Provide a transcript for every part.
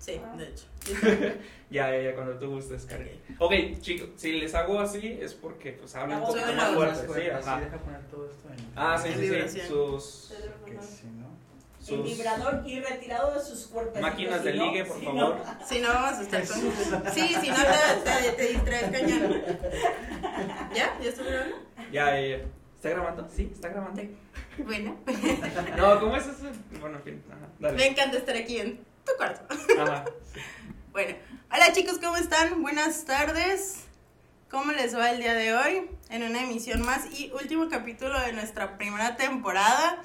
Sí, de hecho. Ya, ya, ya, cuando tú gustes, Karen. Ok, chicos, si les hago así es porque pues hablan un suena más fuerte, sí, Sí, ajá. deja poner todo esto en. Ah, sí, sí, sí, sus. El sus vibrador y retirado de sus cuerpos. máquinas de ligue, por Si favor. no- Si no, vamos a estar con. Sí, si no, te, te, te distraes cañón. ¿Ya? ¿Ya estoy grabando? Ya, ya, ya. ¿Está grabando? Sí, está grabando. Bueno. No, ¿cómo es eso? Bueno, en fin, ajá, Me dale. encanta estar aquí en tu cuarto. Ajá. Bueno, hola chicos, ¿cómo están? Buenas tardes. ¿Cómo les va el día de hoy? En una emisión más y último capítulo de nuestra primera temporada.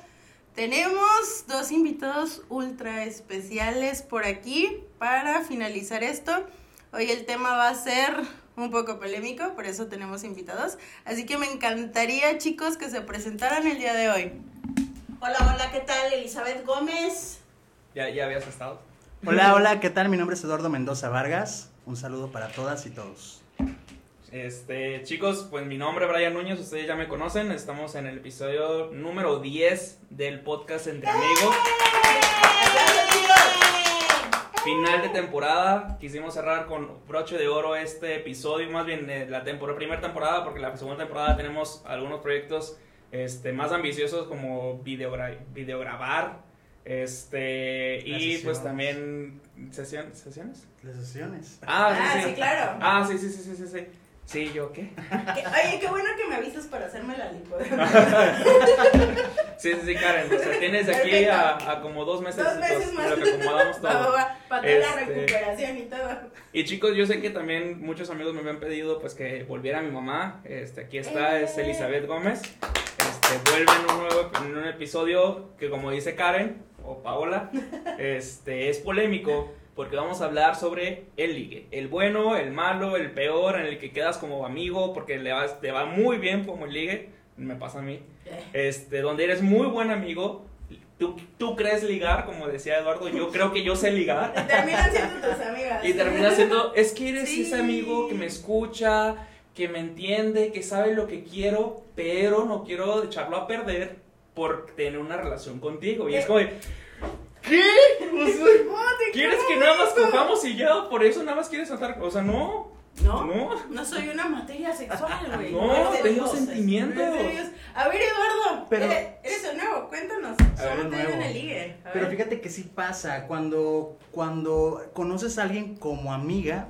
Tenemos dos invitados ultra especiales por aquí para finalizar esto. Hoy el tema va a ser un poco polémico, por eso tenemos invitados. Así que me encantaría, chicos, que se presentaran el día de hoy. Hola, hola, ¿qué tal? Elizabeth Gómez. Ya, ya habías estado. Hola, hola, ¿qué tal? Mi nombre es Eduardo Mendoza Vargas. Un saludo para todas y todos. Este, chicos, pues mi nombre es Brian Núñez, ustedes ya me conocen. Estamos en el episodio número 10 del podcast Entre Amigos. Final de temporada, quisimos cerrar con broche de oro este episodio, más bien eh, la temporada, primera temporada, porque la segunda temporada tenemos algunos proyectos este, más ambiciosos como videogra videograbar, este, Las y pues también sesión- sesiones. Las sesiones. Ah, Ah, sí, sí. sí, claro. Ah, sí, sí, sí, sí, sí, sí. Sí, ¿yo qué? Que- Oye, qué bueno que me avisas para hacerme la lipo. Sí, sí, sí, Karen. O sea, tienes de aquí a, a como dos meses, Dos meses más. lo que acomodamos Va, va, todo. va, para toda la Este- recuperación y todo. Y chicos, yo sé que también muchos amigos me habían pedido pues que volviera mi mamá. Este, aquí está, es Elizabeth Gómez. Este, vuelve en un nuevo en un episodio que como dice Karen o Paola, este es polémico porque vamos a hablar sobre el ligue, el bueno, el malo, el peor, en el que quedas como amigo porque le vas, te va muy bien como el ligue, me pasa a mí. Este, donde eres muy buen amigo, tú, tú crees ligar, como decía Eduardo, yo creo que yo sé ligar. Y terminan siendo tus amigas. Y termina siendo, es que eres Sí. ese amigo que me escucha, que me entiende, que sabe lo que quiero, pero no quiero echarlo a perder por tener una relación contigo. Y es como, de, ¿qué? O sea, te ¿Quieres que nada más cojamos y ya? Por eso nada más quieres saltar. O sea, no, No, no, no soy una materia sexual, güey. no, tengo sentimientos. No. A ver, Eduardo, Pero- eres, eres el nuevo, cuéntanos. A ver, ¿Cómo el te ven en nuevo. el ligue? A Pero ver. fíjate que sí pasa. Cuando, cuando conoces a alguien como amiga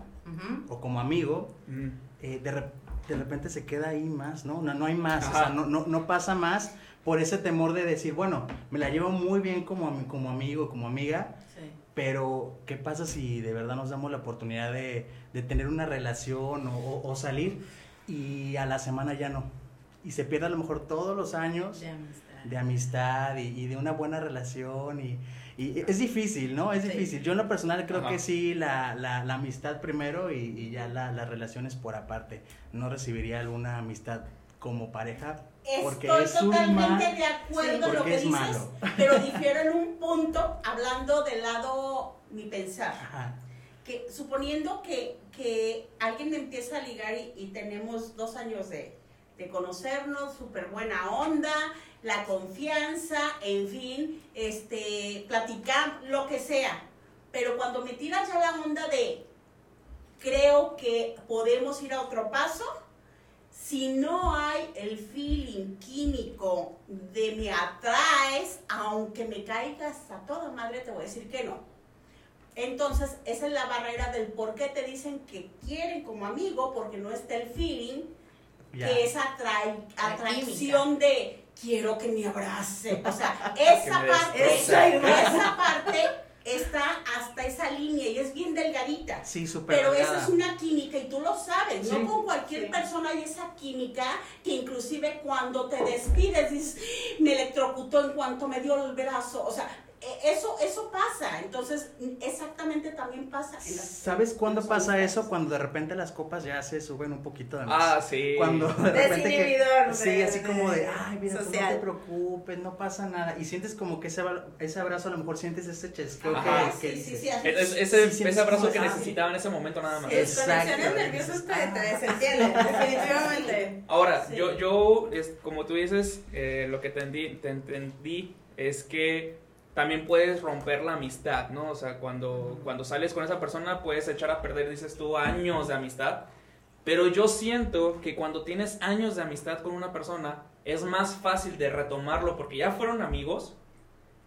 o como amigo, Mm. eh, de, de repente se queda ahí más, ¿no? No, no hay más, o sea, no, no, no pasa más por ese temor de decir, bueno, me la llevo muy bien como, como amigo, como amiga, Sí. pero ¿qué pasa si de verdad nos damos la oportunidad de, de tener una relación o, o- o salir y a la semana ya no? Y se pierde a lo mejor todos los años De amistad. de amistad y, y de una buena relación y, y es difícil, ¿no? Es Sí. difícil. Yo en lo personal creo Ajá. que sí, la, la, la amistad primero y, y ya la, las relaciones por aparte. No recibiría alguna amistad como pareja porque Estoy es totalmente mal. de acuerdo Sí, en lo que es dices, malo. pero difiero en un punto hablando del lado mi pensar. Ajá. que suponiendo que, que alguien me empieza a ligar y, y tenemos dos años de, de conocernos, súper buena onda, la confianza, en fin, este, platicar, lo que sea. Pero cuando me tiras ya la onda de creo que podemos ir a otro paso, si no hay el feeling químico de me atraes, aunque me caigas a toda madre, te voy a decir que no. Entonces, esa es la barrera del por qué te dicen que quieren como amigo, porque no está el feeling, que es atracción de quiero que me abrace. O sea, esa parte, esa parte está hasta esa línea y es bien delgadita. Sí, súper Pero delgada. eso es una química y tú lo sabes, Sí. no con cualquier Sí. persona hay esa química que inclusive cuando te despides dices, me electrocutó en cuanto me dio el brazo, o sea, eso, eso pasa, entonces exactamente también pasa en las ¿Sabes cuándo pasa eso? Cuando de repente las copas ya se suben un poquito de más. Ah, sí. Cuando de repente que, Desinhibidor sí, así como de, ay, mira, pues no te preocupes, no pasa nada. Y sientes como que ese, ese abrazo, a lo mejor sientes ese chesqueo Ajá. que, que sí, sí, sí. Es- ese, Sí, ese abrazo que necesitaba en ese momento nada más. Es- conexiones Exacto. nerviosas te, te desentienden, definitivamente. Ahora, Sí. yo, yo es, como tú dices, eh, lo que entendí, te entendí es que también puedes romper la amistad, ¿no? O sea, cuando, cuando sales con esa persona puedes echar a perder, dices tú, años de amistad. Pero yo siento que cuando tienes años de amistad con una persona, es más fácil de retomarlo porque ya fueron amigos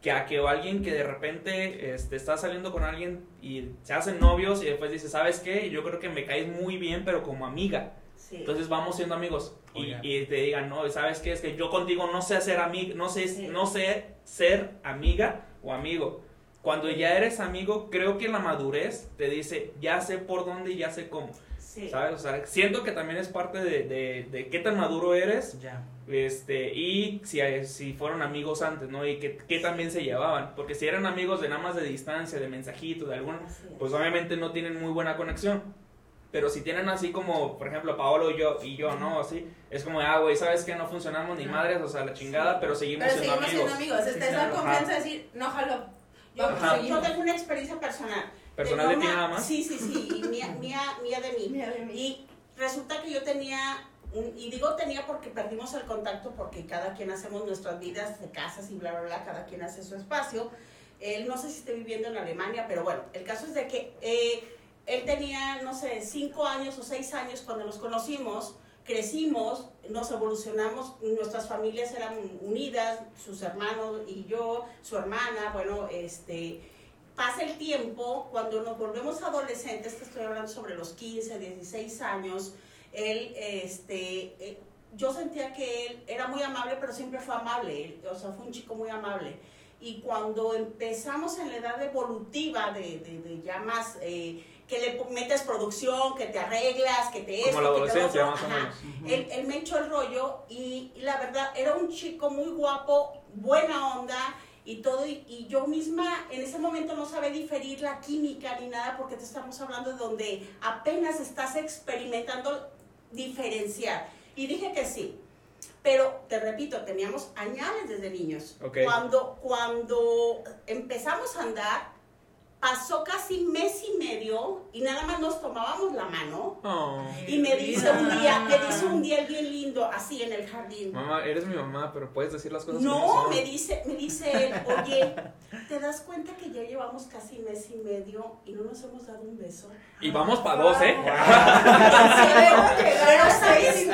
que a que alguien que de repente este, está saliendo con alguien y se hacen novios y después dice, ¿sabes qué? Yo creo que me caes muy bien, pero como amiga. Sí. Entonces vamos siendo amigos y, te digan, no, ¿sabes qué? Es que yo contigo no sé hacer amiga, no sé, Sí. no sé ser amiga o amigo. Cuando ya eres amigo, creo que la madurez te dice, ya sé por dónde y ya sé cómo, Sí. ¿sabes? O sea, siento que también es parte de, de, de qué tan maduro eres Ya. este, y si, si fueron amigos antes, ¿no? Y que, que también se llevaban. Porque si eran amigos de nada más de distancia, de mensajito, de algún... Pues obviamente no tienen muy buena conexión. Pero si tienen así como, por ejemplo, Paolo y yo, y yo, ¿no? Así, es como, ah, güey, ¿sabes qué? No funcionamos ni madres, o sea, la chingada, Sí. pero seguimos Pero siendo seguimos amigos. siendo amigos. Está claro. confianza de decir, no jalo. Yo, yo tengo una experiencia personal. ¿Personal de Tengo ti nada más? Sí, sí, sí, y mía, mía, mía de mí. Mira de mí. Y resulta que yo tenía, un- y digo tenía porque perdimos el contacto porque cada quien hacemos nuestras vidas de casas y bla, bla, bla, cada quien hace su espacio. Él no sé si esté viviendo en Alemania, pero bueno, el caso es de que eh, él tenía, no sé, cinco años o seis años cuando nos conocimos, crecimos, nos evolucionamos, nuestras familias eran unidas, sus hermanos y yo, su hermana, bueno, este pasa el tiempo, cuando nos volvemos adolescentes, que estoy hablando sobre los 15, 16 años, él, este, eh, yo sentía que él era muy amable, pero siempre fue amable, o sea, fue un chico muy amable. Y cuando empezamos en la edad evolutiva de, de, de ya más, eh, que le metes producción, que te arreglas, que te esto, Como la adolescencia, más o menos. Él, él me echó el rollo y, y la verdad era un chico muy guapo, buena onda y todo. Y, y yo misma en ese momento no sabía diferir la química ni nada porque te estamos hablando de donde apenas estás experimentando diferenciar. Y dije que sí. Pero te repito, teníamos añales desde niños. Ok. Cuando, cuando empezamos a andar, pasó casi mes y medio y nada más nos tomábamos la mano. Oh. Y me dice un día, me dice un día el bien lindo, así en el jardín. Mamá, eres mi mamá, pero puedes decir las cosas No, me dice, me dice él, oye, ¿te das cuenta que ya llevamos casi mes y medio y no nos hemos dado un beso? Y vamos para dos, ¿eh? Pero ¿sabes ahí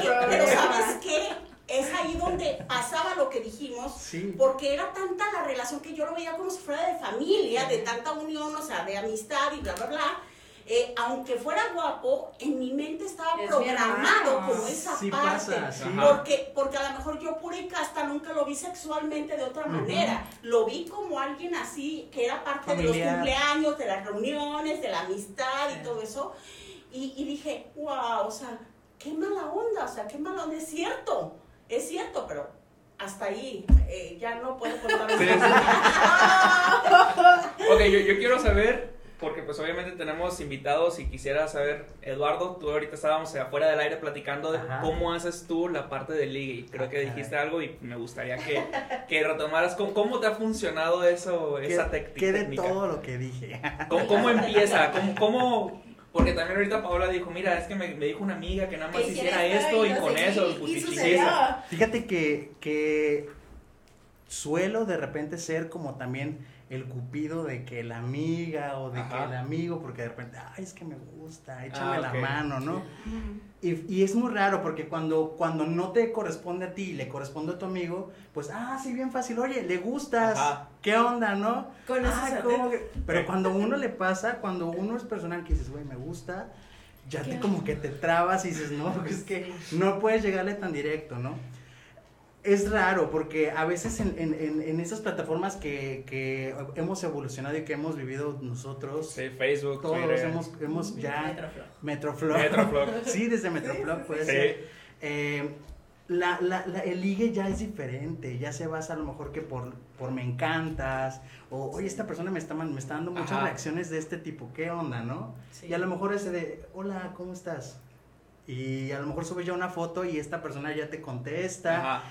donde pasaba lo que dijimos, Sí. porque era tanta la relación que yo lo veía como si fuera de familia, de tanta unión, o sea, de amistad y bla, bla, bla. Eh, aunque fuera guapo, en mi mente estaba Es programado como esa Sí parte. pasa, sí. Porque, porque a lo mejor yo pura y casta nunca lo vi sexualmente de otra manera. Lo vi como alguien así, que era parte de los Familiar. cumpleaños, de las reuniones, de la amistad Sí. y todo eso. Y, y dije, wow, o sea, qué mala onda, o sea, qué mala onda. Es cierto, es cierto, pero hasta ahí eh, ya no puedo contar Sí, más. Ok, yo, yo quiero saber, porque pues obviamente tenemos invitados y quisiera saber, Eduardo, tú ahorita estábamos afuera del aire platicando de Ajá. cómo haces tú la parte de ligue y creo Ah, que dijiste caray. algo y me gustaría que, que retomaras cómo, cómo te ha funcionado eso, esa ¿Qué, tec- qué de técnica. todo lo que dije? ¿Cómo, cómo empieza? ¿Cómo, cómo- Porque también ahorita Paola dijo, mira, es que me, me dijo una amiga que nada más Que hiciera esto y no con eso, pues y. Fíjate que, que suelo de repente ser como también el cupido de que la amiga o de Ajá. que el amigo, porque de repente, ay, es que me gusta, échame Ah, la mano, ¿no? Y, y es muy raro porque cuando, cuando no te corresponde a ti y le corresponde a tu amigo, pues, ah, sí, bien fácil, oye, le gustas, Ajá. ¿qué onda, no? Con eso Ah, ¿cómo que? Pero cuando uno le pasa, cuando uno es personal que dices, güey, me gusta, ya te como que te trabas y dices, no, es que no puedes llegarle tan directo, ¿no? Es raro porque a veces en, en, en, en esas plataformas que, que hemos evolucionado y que hemos vivido nosotros, Sí, Facebook, todos Twitter, hemos, hemos ya... Metroflog. Metroflog. Sí, desde Metroflog puede Sí. ser. Eh, la, la, la- el ligue ya es diferente, ya se basa a lo mejor que por, por me encantas, o oye, esta persona me está, me está dando muchas Ajá. reacciones de este tipo, ¿qué onda, no? Sí. Y a lo mejor ese de, hola, ¿cómo estás? Y a lo mejor subes ya una foto y esta persona ya te contesta. Ajá,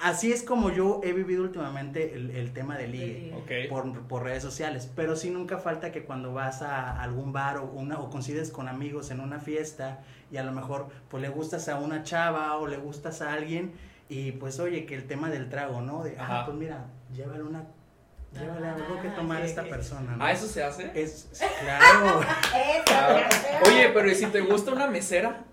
Así es como yo he vivido últimamente el, el tema del De ligue ligue. ok. por, por redes sociales, pero sí nunca falta que cuando vas a algún bar o, una, o coincides con amigos en una fiesta y a lo mejor pues le gustas a una chava o le gustas a alguien y pues oye que el tema del trago, ¿no? De, Ajá. ah, pues mira, llévale una Llévale algo que tomar a esta persona. ¿no? Ah, ¿eso se hace? Es, claro. Ah. Oye, pero ¿y si te gusta una mesera?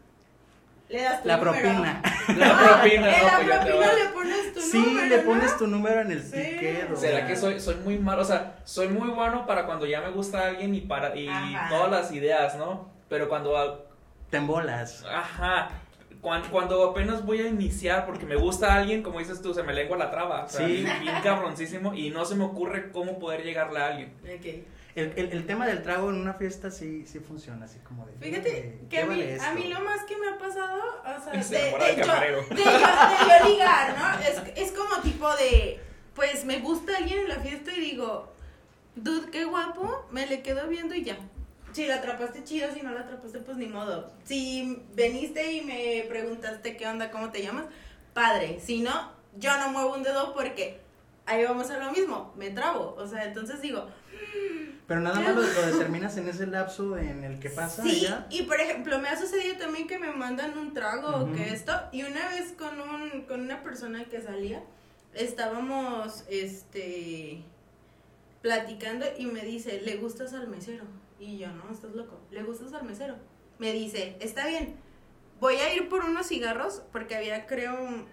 Le das tu La número. propina. La propina, en no, la propina le pones tu Sí, número, le ¿no? pones tu número en el Sí. ticket. o ¿Será que soy, soy muy malo? O sea, soy muy bueno para cuando ya me gusta alguien y para y Ajá. todas las ideas, ¿no? Pero cuando Te embolas. Ajá. Cuando, cuando apenas voy a iniciar, porque me gusta alguien, como dices tú, se me lengua la traba. O sea, Sí. bien, bien cabroncísimo y no se me ocurre cómo poder llegarle a alguien. Ok. El, el, el tema del trago en una fiesta sí, sí funciona, así como de. Fíjate "Llévale- que a mí, a mí esto". lo más que me ha pasado, o sea, Se de, de yo, de, yo, de yo ligar, ¿no? Es, es como tipo de, pues me gusta alguien en la fiesta y digo, dude, qué guapo, me le quedo viendo y ya. Si la atrapaste chido, si no la atrapaste, pues ni modo. Si veniste y me preguntaste qué onda, cómo te llamas, padre. Si no, yo no muevo un dedo porque ahí vamos a lo mismo, me trabo. O sea, entonces digo, Pero nada más lo, lo determinas en ese lapso en el que pasa. Sí, y por ejemplo, me ha sucedido también que me mandan un trago o que esto, y una vez con un, con una persona que salía, estábamos este platicando y me dice, ¿le gustas al mesero? Y yo, no, estás loco, ¿le gustas al mesero? Me dice, está bien, voy a ir por unos cigarros, porque había, creo, un-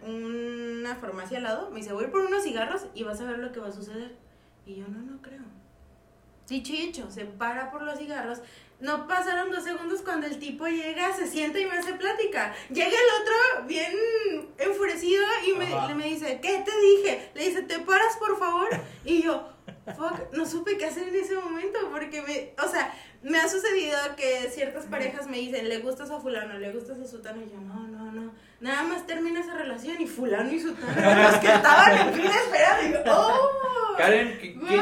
una farmacia al lado. Me dice, voy a ir por unos cigarros y vas a ver lo que va a suceder. Y yo, no, no creo. Dicho y hecho, se para por los cigarros. No pasaron dos segundos cuando el tipo llega, se sienta y me hace plática. Llega el otro bien enfurecido y me, Ajá. me dice, ¿qué te dije? Le dice, ¿te paras por favor? Y yo, fuck, no supe qué hacer en ese momento porque me, o sea, me ha sucedido que ciertas parejas me dicen, le gustas a fulano, le gustas a sutano, y yo, no, no, no, nada más termina esa relación y fulano y sutano los que estaban en fila esperando, y yo, oh, Karen, qué, qué-.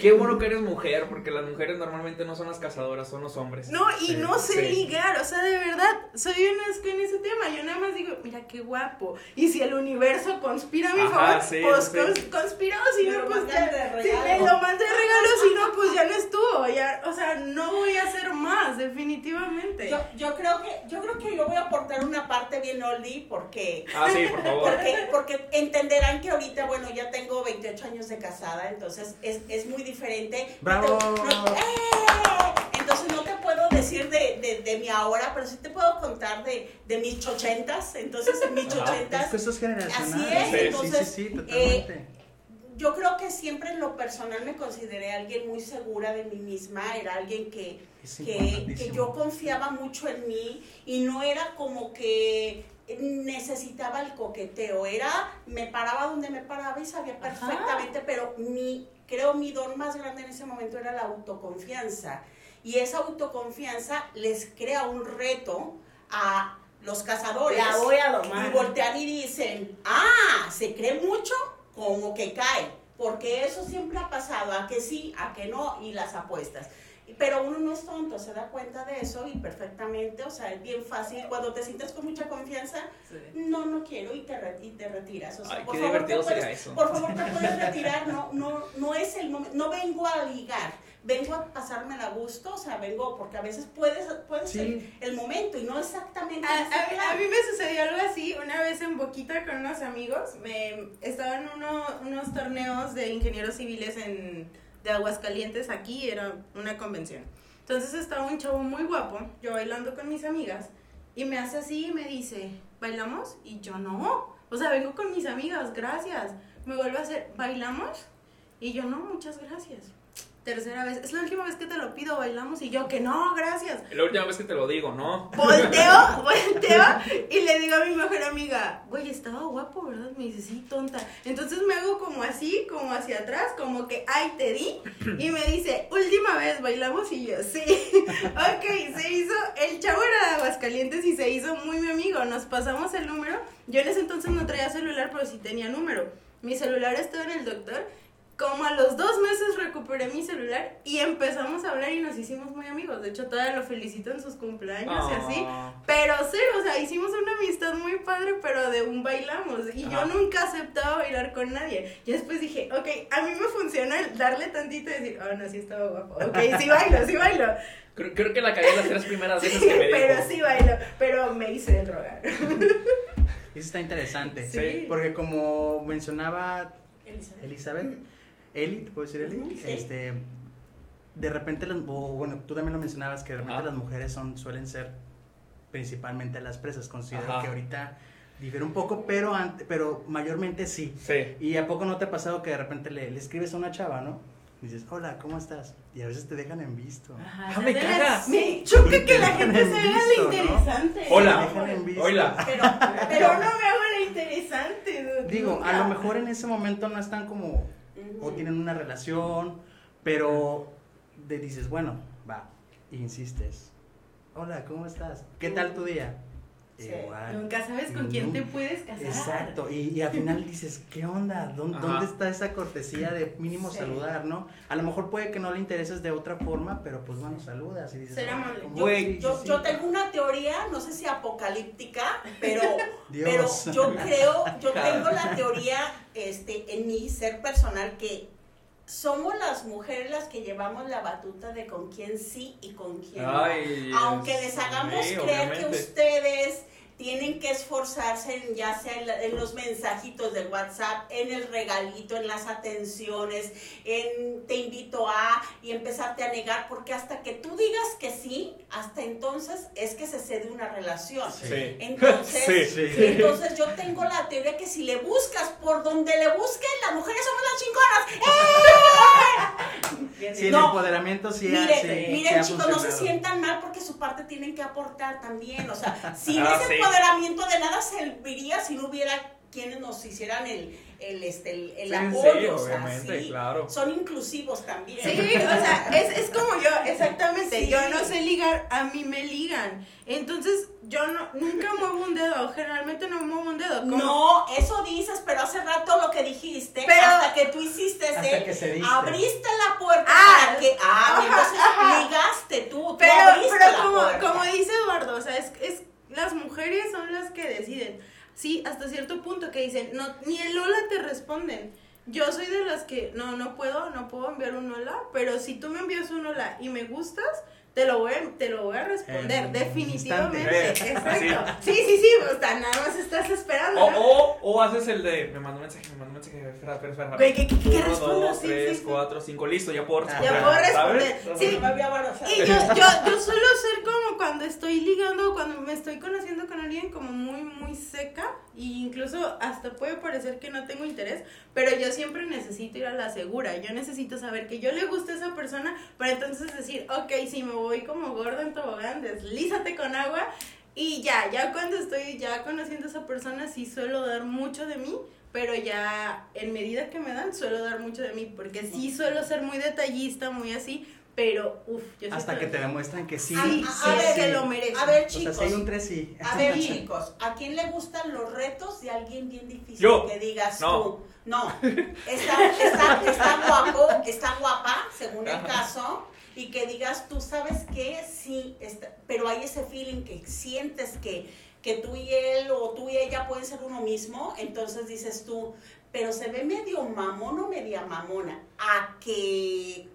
Qué bueno que eres mujer, porque las mujeres normalmente no son las cazadoras, son los hombres. No, y Sí, no sé sí. ligar, o sea, de verdad, soy una asco en ese tema. Yo nada más digo, mira qué guapo. Y si el universo conspira a mi Ajá, favor, sí, pues sí. cons- conspiró, si no, pues ya. Si me lo mandé regalo, si no, pues ya no estuvo. Ya, o sea, no voy a hacer más, definitivamente. Yo, yo creo que yo creo que yo voy a aportar una parte bien oldie porque Ah, sí, por favor. porque porque entenderán que ahorita bueno ya tengo 28 años de casada entonces es, es muy diferente ¡Bravo! No- ¡Eh! entonces no te puedo decir de, de, de mi ahora pero sí te puedo contar de, de mis chochentas entonces en mis Ajá. Es chochentas que esto es generacional. Así es, Sí, entonces, sí, sí, eh, totalmente. yo creo que siempre en lo personal me consideré alguien muy segura de mí misma, era alguien que, que, que yo confiaba mucho en mí y no era como que necesitaba el coqueteo, era, me paraba donde me paraba y sabía Ajá. perfectamente, pero mi, creo mi don más grande en ese momento era la autoconfianza. Y esa autoconfianza les crea un reto a los cazadores. La voy a Y domar. voltean y dicen, ah, se cree mucho, como que cae. Porque eso siempre ha pasado, a que sí, a que no, y las apuestas. Pero uno no es tonto, se da cuenta de eso y perfectamente, o sea, es bien fácil. Cuando te sientes con mucha confianza, no, no quiero y te, re- y te retiras. O sea, Ay, por qué favor, te puedes, sería eso. por favor, te puedes retirar, no, no, no es el momento, no vengo a ligar, vengo a pasármela a gusto, o sea, vengo porque a veces puedes, puede Sí. ser el momento y no exactamente. A, a- a mí me sucedió algo así una vez en Boquita con unos amigos. Me, estaban uno, unos torneos de ingenieros civiles en, de Aguascalientes aquí, era una convención. Entonces estaba un chavo muy guapo, yo bailando con mis amigas, y me hace así y me dice, ¿bailamos? Y yo no, o sea, vengo con mis amigas, gracias. Me vuelve a hacer, ¿bailamos? Y yo no, muchas gracias. Tercera vez, es la última vez que te lo pido, bailamos, y yo que no, gracias. Es la última vez que te lo digo, ¿no? Volteo, volteo y le digo a mi mejor amiga, güey, estaba guapo, ¿verdad? Me dice, sí, tonta. Entonces me hago como así, como hacia atrás, como que, ay, te di. Y me dice, última vez, bailamos y yo, sí. ok, se hizo, el chavo era de Aguascalientes y se hizo muy mi amigo. Nos pasamos el número. Yo en ese entonces no traía celular, pero sí tenía número. Mi celular estaba en el doctor. Como a los dos meses recuperé mi celular y empezamos a hablar y nos hicimos muy amigos. De hecho, todavía lo felicito en sus cumpleaños y así. Ah. Pero cero, o sea, hicimos una amistad muy padre, pero de un bailamos. Y Ajá. yo nunca aceptaba bailar con nadie. Y después dije, ok, a mí me funciona el darle tantito y decir, oh, no, sí estaba guapo. Ok, sí bailo, sí bailo. Creo, creo que la cagué las tres primeras Sí, veces que me dijo. pero sí bailo. Pero me hice de drogar. Eso está interesante. Sí. Porque como mencionaba Elizabeth. Elizabeth, Eli, ¿te puedo decir Eli? Ujú, sí. Este, de repente, las- o bueno, tú también lo mencionabas, que de repente Ajá. las mujeres son, suelen ser principalmente las presas. Considero Ajá. que ahorita difiere un poco, pero, ante- pero mayormente sí. Sí. ¿Y a poco no te ha pasado que de repente le, le escribes a una chava, no? Y dices, hola, ¿cómo estás? Y a veces te dejan en visto. Ajá, Ah, me de veras, caga. Me choca que la gente en se visto, la ¿no? interesante. Hola. Te dejan en visto. Hola. Pero, no me hago la interesante. dude, Digo, a lo mejor en ese momento no están como, o tienen una relación, pero de, dices, bueno, va, insistes. Hola, ¿cómo estás? ¿Qué tal tu día? Igual. Nunca sabes con quién te puedes casar. Exacto, y, y al final dices, ¿qué onda? ¿Dónde, está esa cortesía de mínimo Sí. saludar, no? A lo mejor puede que no le intereses de otra forma, pero pues bueno, saludas y dices, Ser "Hola, amable". ¿cómo Yo, estás?". Güey, Sí, yo, sí, yo sí. tengo una teoría, no sé si apocalíptica, pero, pero yo creo, yo tengo la teoría este, en mi ser personal que somos las mujeres las que llevamos la batuta de con quién sí y con quién no. Ay, Aunque es- les hagamos sí, creer que ustedes tienen que esforzarse en, ya sea en, la- en los mensajitos de WhatsApp, en el regalito, en las atenciones, en te invito a y empezarte a negar, porque hasta que tú digas que sí, hasta entonces es que se cede una relación. Sí. Entonces, Sí. Sí. entonces yo tengo la teoría que si le buscas por donde le busques, las mujeres somos las chingonas. ¡Eh! Sí, el No, empoderamiento sí, Miren, sí, sí miren chicos, no se sientan mal porque su parte tienen que aportar también. O sea, sin Ah, ese sí. Empoderamiento de nada serviría si no hubiera quienes nos hicieran el, el, este, el, el Sí, apoyo. sí, o sea, obviamente, sí. claro. Son inclusivos también. Sí, o sea, es, es como yo, exactamente. Sí. Yo no sé ligar, a mí me ligan. Entonces, yo no, nunca muevo un dedo, generalmente no muevo un dedo. No, eso dices, pero hace rato lo que dijiste, Pero- hasta que tú hiciste, Hasta ¿eh? que abriste la puerta Ah, para que, ah, ajá, entonces ajá. ligaste tú, tú Pero, abriste pero la como, puerta. como dice Eduardo, o sea, es, es las mujeres son las que deciden. Sí, hasta cierto punto que dicen, no, ni el hola te responden. Yo soy de las que no, no puedo, no puedo enviar un hola, pero si tú me envías un hola y me gustas, te lo voy a, te lo voy a responder, En definitivamente. Exacto. Sí, sí, sí, o sea, nada más estás esperando. O, ¿no? o, o haces el de, me mandó un mensaje, me mandó un mensaje, espera, espera, espera. ¿qué- qué- qué Uno, respondo? dos, Sí, tres, sí, sí. cuatro, cinco, listo, ya puedo Ya responder. puedo ¿sabes? responder. Sí. Y yo, yo, yo suelo ser como cuando estoy ligando, cuando me estoy conociendo con alguien como muy, muy seca e incluso hasta puede parecer que no tengo interés, pero yo siempre necesito ir a la segura, yo necesito saber que yo le gusta a esa persona para entonces decir, ok, si me voy como gordo en tobogán, deslízate con agua y ya, ya cuando estoy ya conociendo a esa persona sí suelo dar mucho de mí, pero ya en medida que me dan suelo dar mucho de mí, porque sí suelo ser muy detallista, muy así, pero uff, yo Hasta que te demuestran que sí. A- Sí, a- sí, a ver, que sí. lo merece. A ver, O sea, chicos. si hay un tres sí. A ver, chicos, ¿a quién le gustan los retos de alguien bien difícil Yo. que digas No. tú? No. Está, está, está guapo, está guapa, según el Ajá. caso, y que digas tú, ¿sabes qué? Sí, está- pero hay ese feeling que sientes que, que tú y él o tú y ella pueden ser uno mismo, entonces dices tú, pero se ve medio mamón o media mamona, a que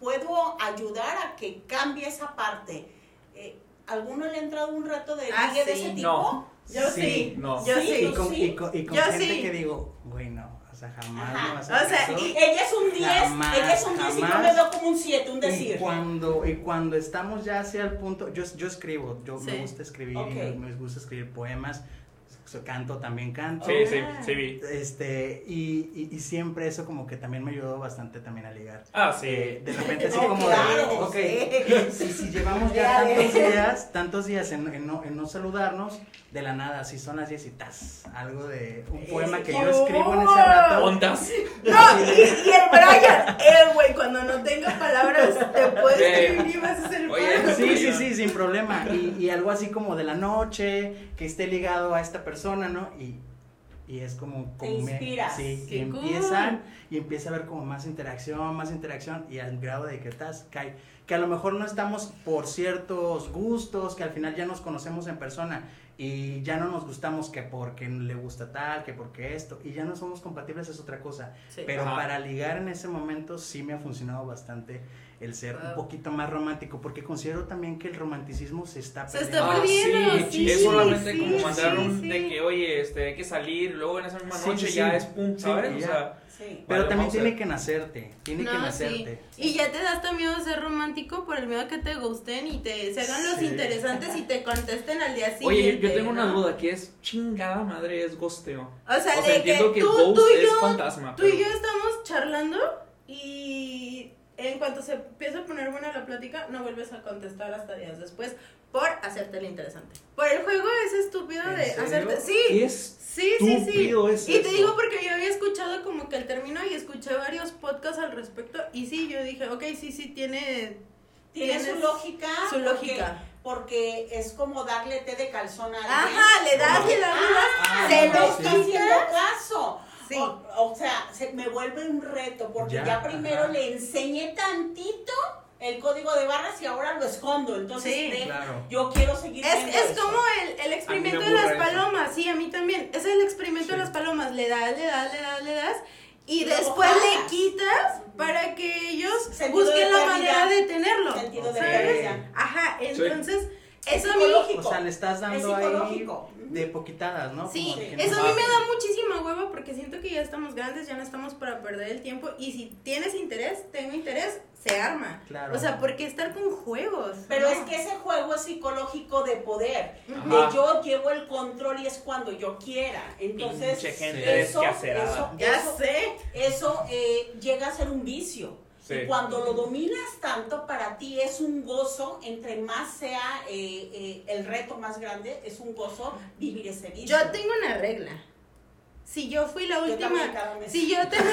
puedo ayudar a que cambie esa parte. Eh, ¿Alguno le ha entrado un reto de Ah, de ese tipo? No. Yo Sí, sí, no. yo Sí, sí. Y con, sí. y con, y con Yo gente sí. que digo, güey, no, o sea, jamás Ajá. me vas O a hacer sea, eso. y- Ella es un 10, Jamás, ella es un 10 y yo me veo como un 7, un Y decir. cuando, y cuando estamos ya hacia el punto, yo, yo escribo, yo Sí. me gusta escribir Ok. y me, me gusta escribir poemas, so- canto también canto. Sí, sí, sí vi. Este, y, y, y siempre eso como que también me ayudó bastante también a ligar. Ah, sí. Eh, de repente así Oh, como claro, de, ok, si, si llevamos ya tantos días, tantos días en, en no, en no saludarnos, de la nada, si son las 10 y tas, algo de un poema que yo escribo en ese rato. ¿Ontas? No, y, y el Brian, eh, güey, cuando no tenga palabras, te puedes Eh, escribir y vas a hacer el oye. Sí, sí, sí, sin problema. Y, y algo así como de la noche, que esté ligado a esta persona, ¿no? Y, y es como... Te como me- inspiras. sí, Qué y cool. empiezan, y empieza a haber como más interacción, más interacción, y al grado de que estás, cae. Que a lo mejor no estamos por ciertos gustos, que al final ya nos conocemos en persona, y ya no nos gustamos que porque le gusta tal, que porque esto, y ya no somos compatibles es otra cosa. Sí. Pero Ajá. para ligar en ese momento sí me ha funcionado bastante el ser un Wow. poquito más romántico, porque considero también que el romanticismo se está Se perdiendo. está perdiendo, sí, sí, es solamente sí, como mandar sí, un sí. de que, oye, este, hay que salir, luego en esa misma Sí, noche sí, ya sí. es pum, ¿sabes? o sea, Sí. Pero Vale, también a tiene que nacerte, tiene que No, nacerte. sí. Y ya te da hasta miedo ser romántico por el miedo a que te gusten y te se hagan los Sí. interesantes y te contesten al día siguiente. Oye, yo tengo una duda, ¿qué es chingada madre es gosteo? O sea, O sea, de que entiendo que tú, ghost tú y es yo, fantasma, tú pero- y yo estamos charlando y en cuanto se empieza a poner buena la plática, no vuelves a contestar hasta días después por hacerte el interesante. Por el juego es estúpido ¿En de serio? hacerte... Sí, ¿Qué es Sí, sí, sí. estúpido es Y te eso? digo porque yo había escuchado como que el término y escuché varios podcasts al respecto. Y sí, yo dije, ok, sí, sí, tiene. Tiene su lógica. Su lógica. Porque es como darle té de calzón a alguien. Ajá, le das, le das, le ah, das, se no lo está haciendo caso. Sí. O, o sea, se me vuelve un reto porque Ya, ya, primero ajá. le enseñé tantito el código de barras y ahora lo escondo. Entonces, Sí. de- Claro. yo quiero seguir Es, es como el, el experimento me de las eso. palomas, sí, a mí también. Es el experimento de las palomas. Le das, le das, le das, le das. Y después le quitas para que ellos Sentido busquen la manera de tenerlo. Sentido de ¿sabes? Ajá, entonces, Es eso a mí. psicológico. O sea, le estás dando Es ahí psicológico. De poquitadas, ¿no? Sí, Como eso a mí me da muchísima hueva porque siento que ya estamos grandes, ya no estamos para perder el tiempo y si tienes interés, tengo interés, se arma. Claro. O sea, ¿por qué estar con juegos? Pero No. es que ese juego es psicológico de poder. De yo llevo el control y es cuando yo quiera. Entonces, Pinche gente eso, desquacerada. eso, Ya eso- sé. eso, eh, llega a ser un vicio. Sí. Y cuando lo dominas tanto, para ti es un gozo, entre más sea eh, eh, el reto más grande, es un gozo vivir ese vicio. Yo tengo una regla. Si yo fui la última. también cada mes. Si yo tengo.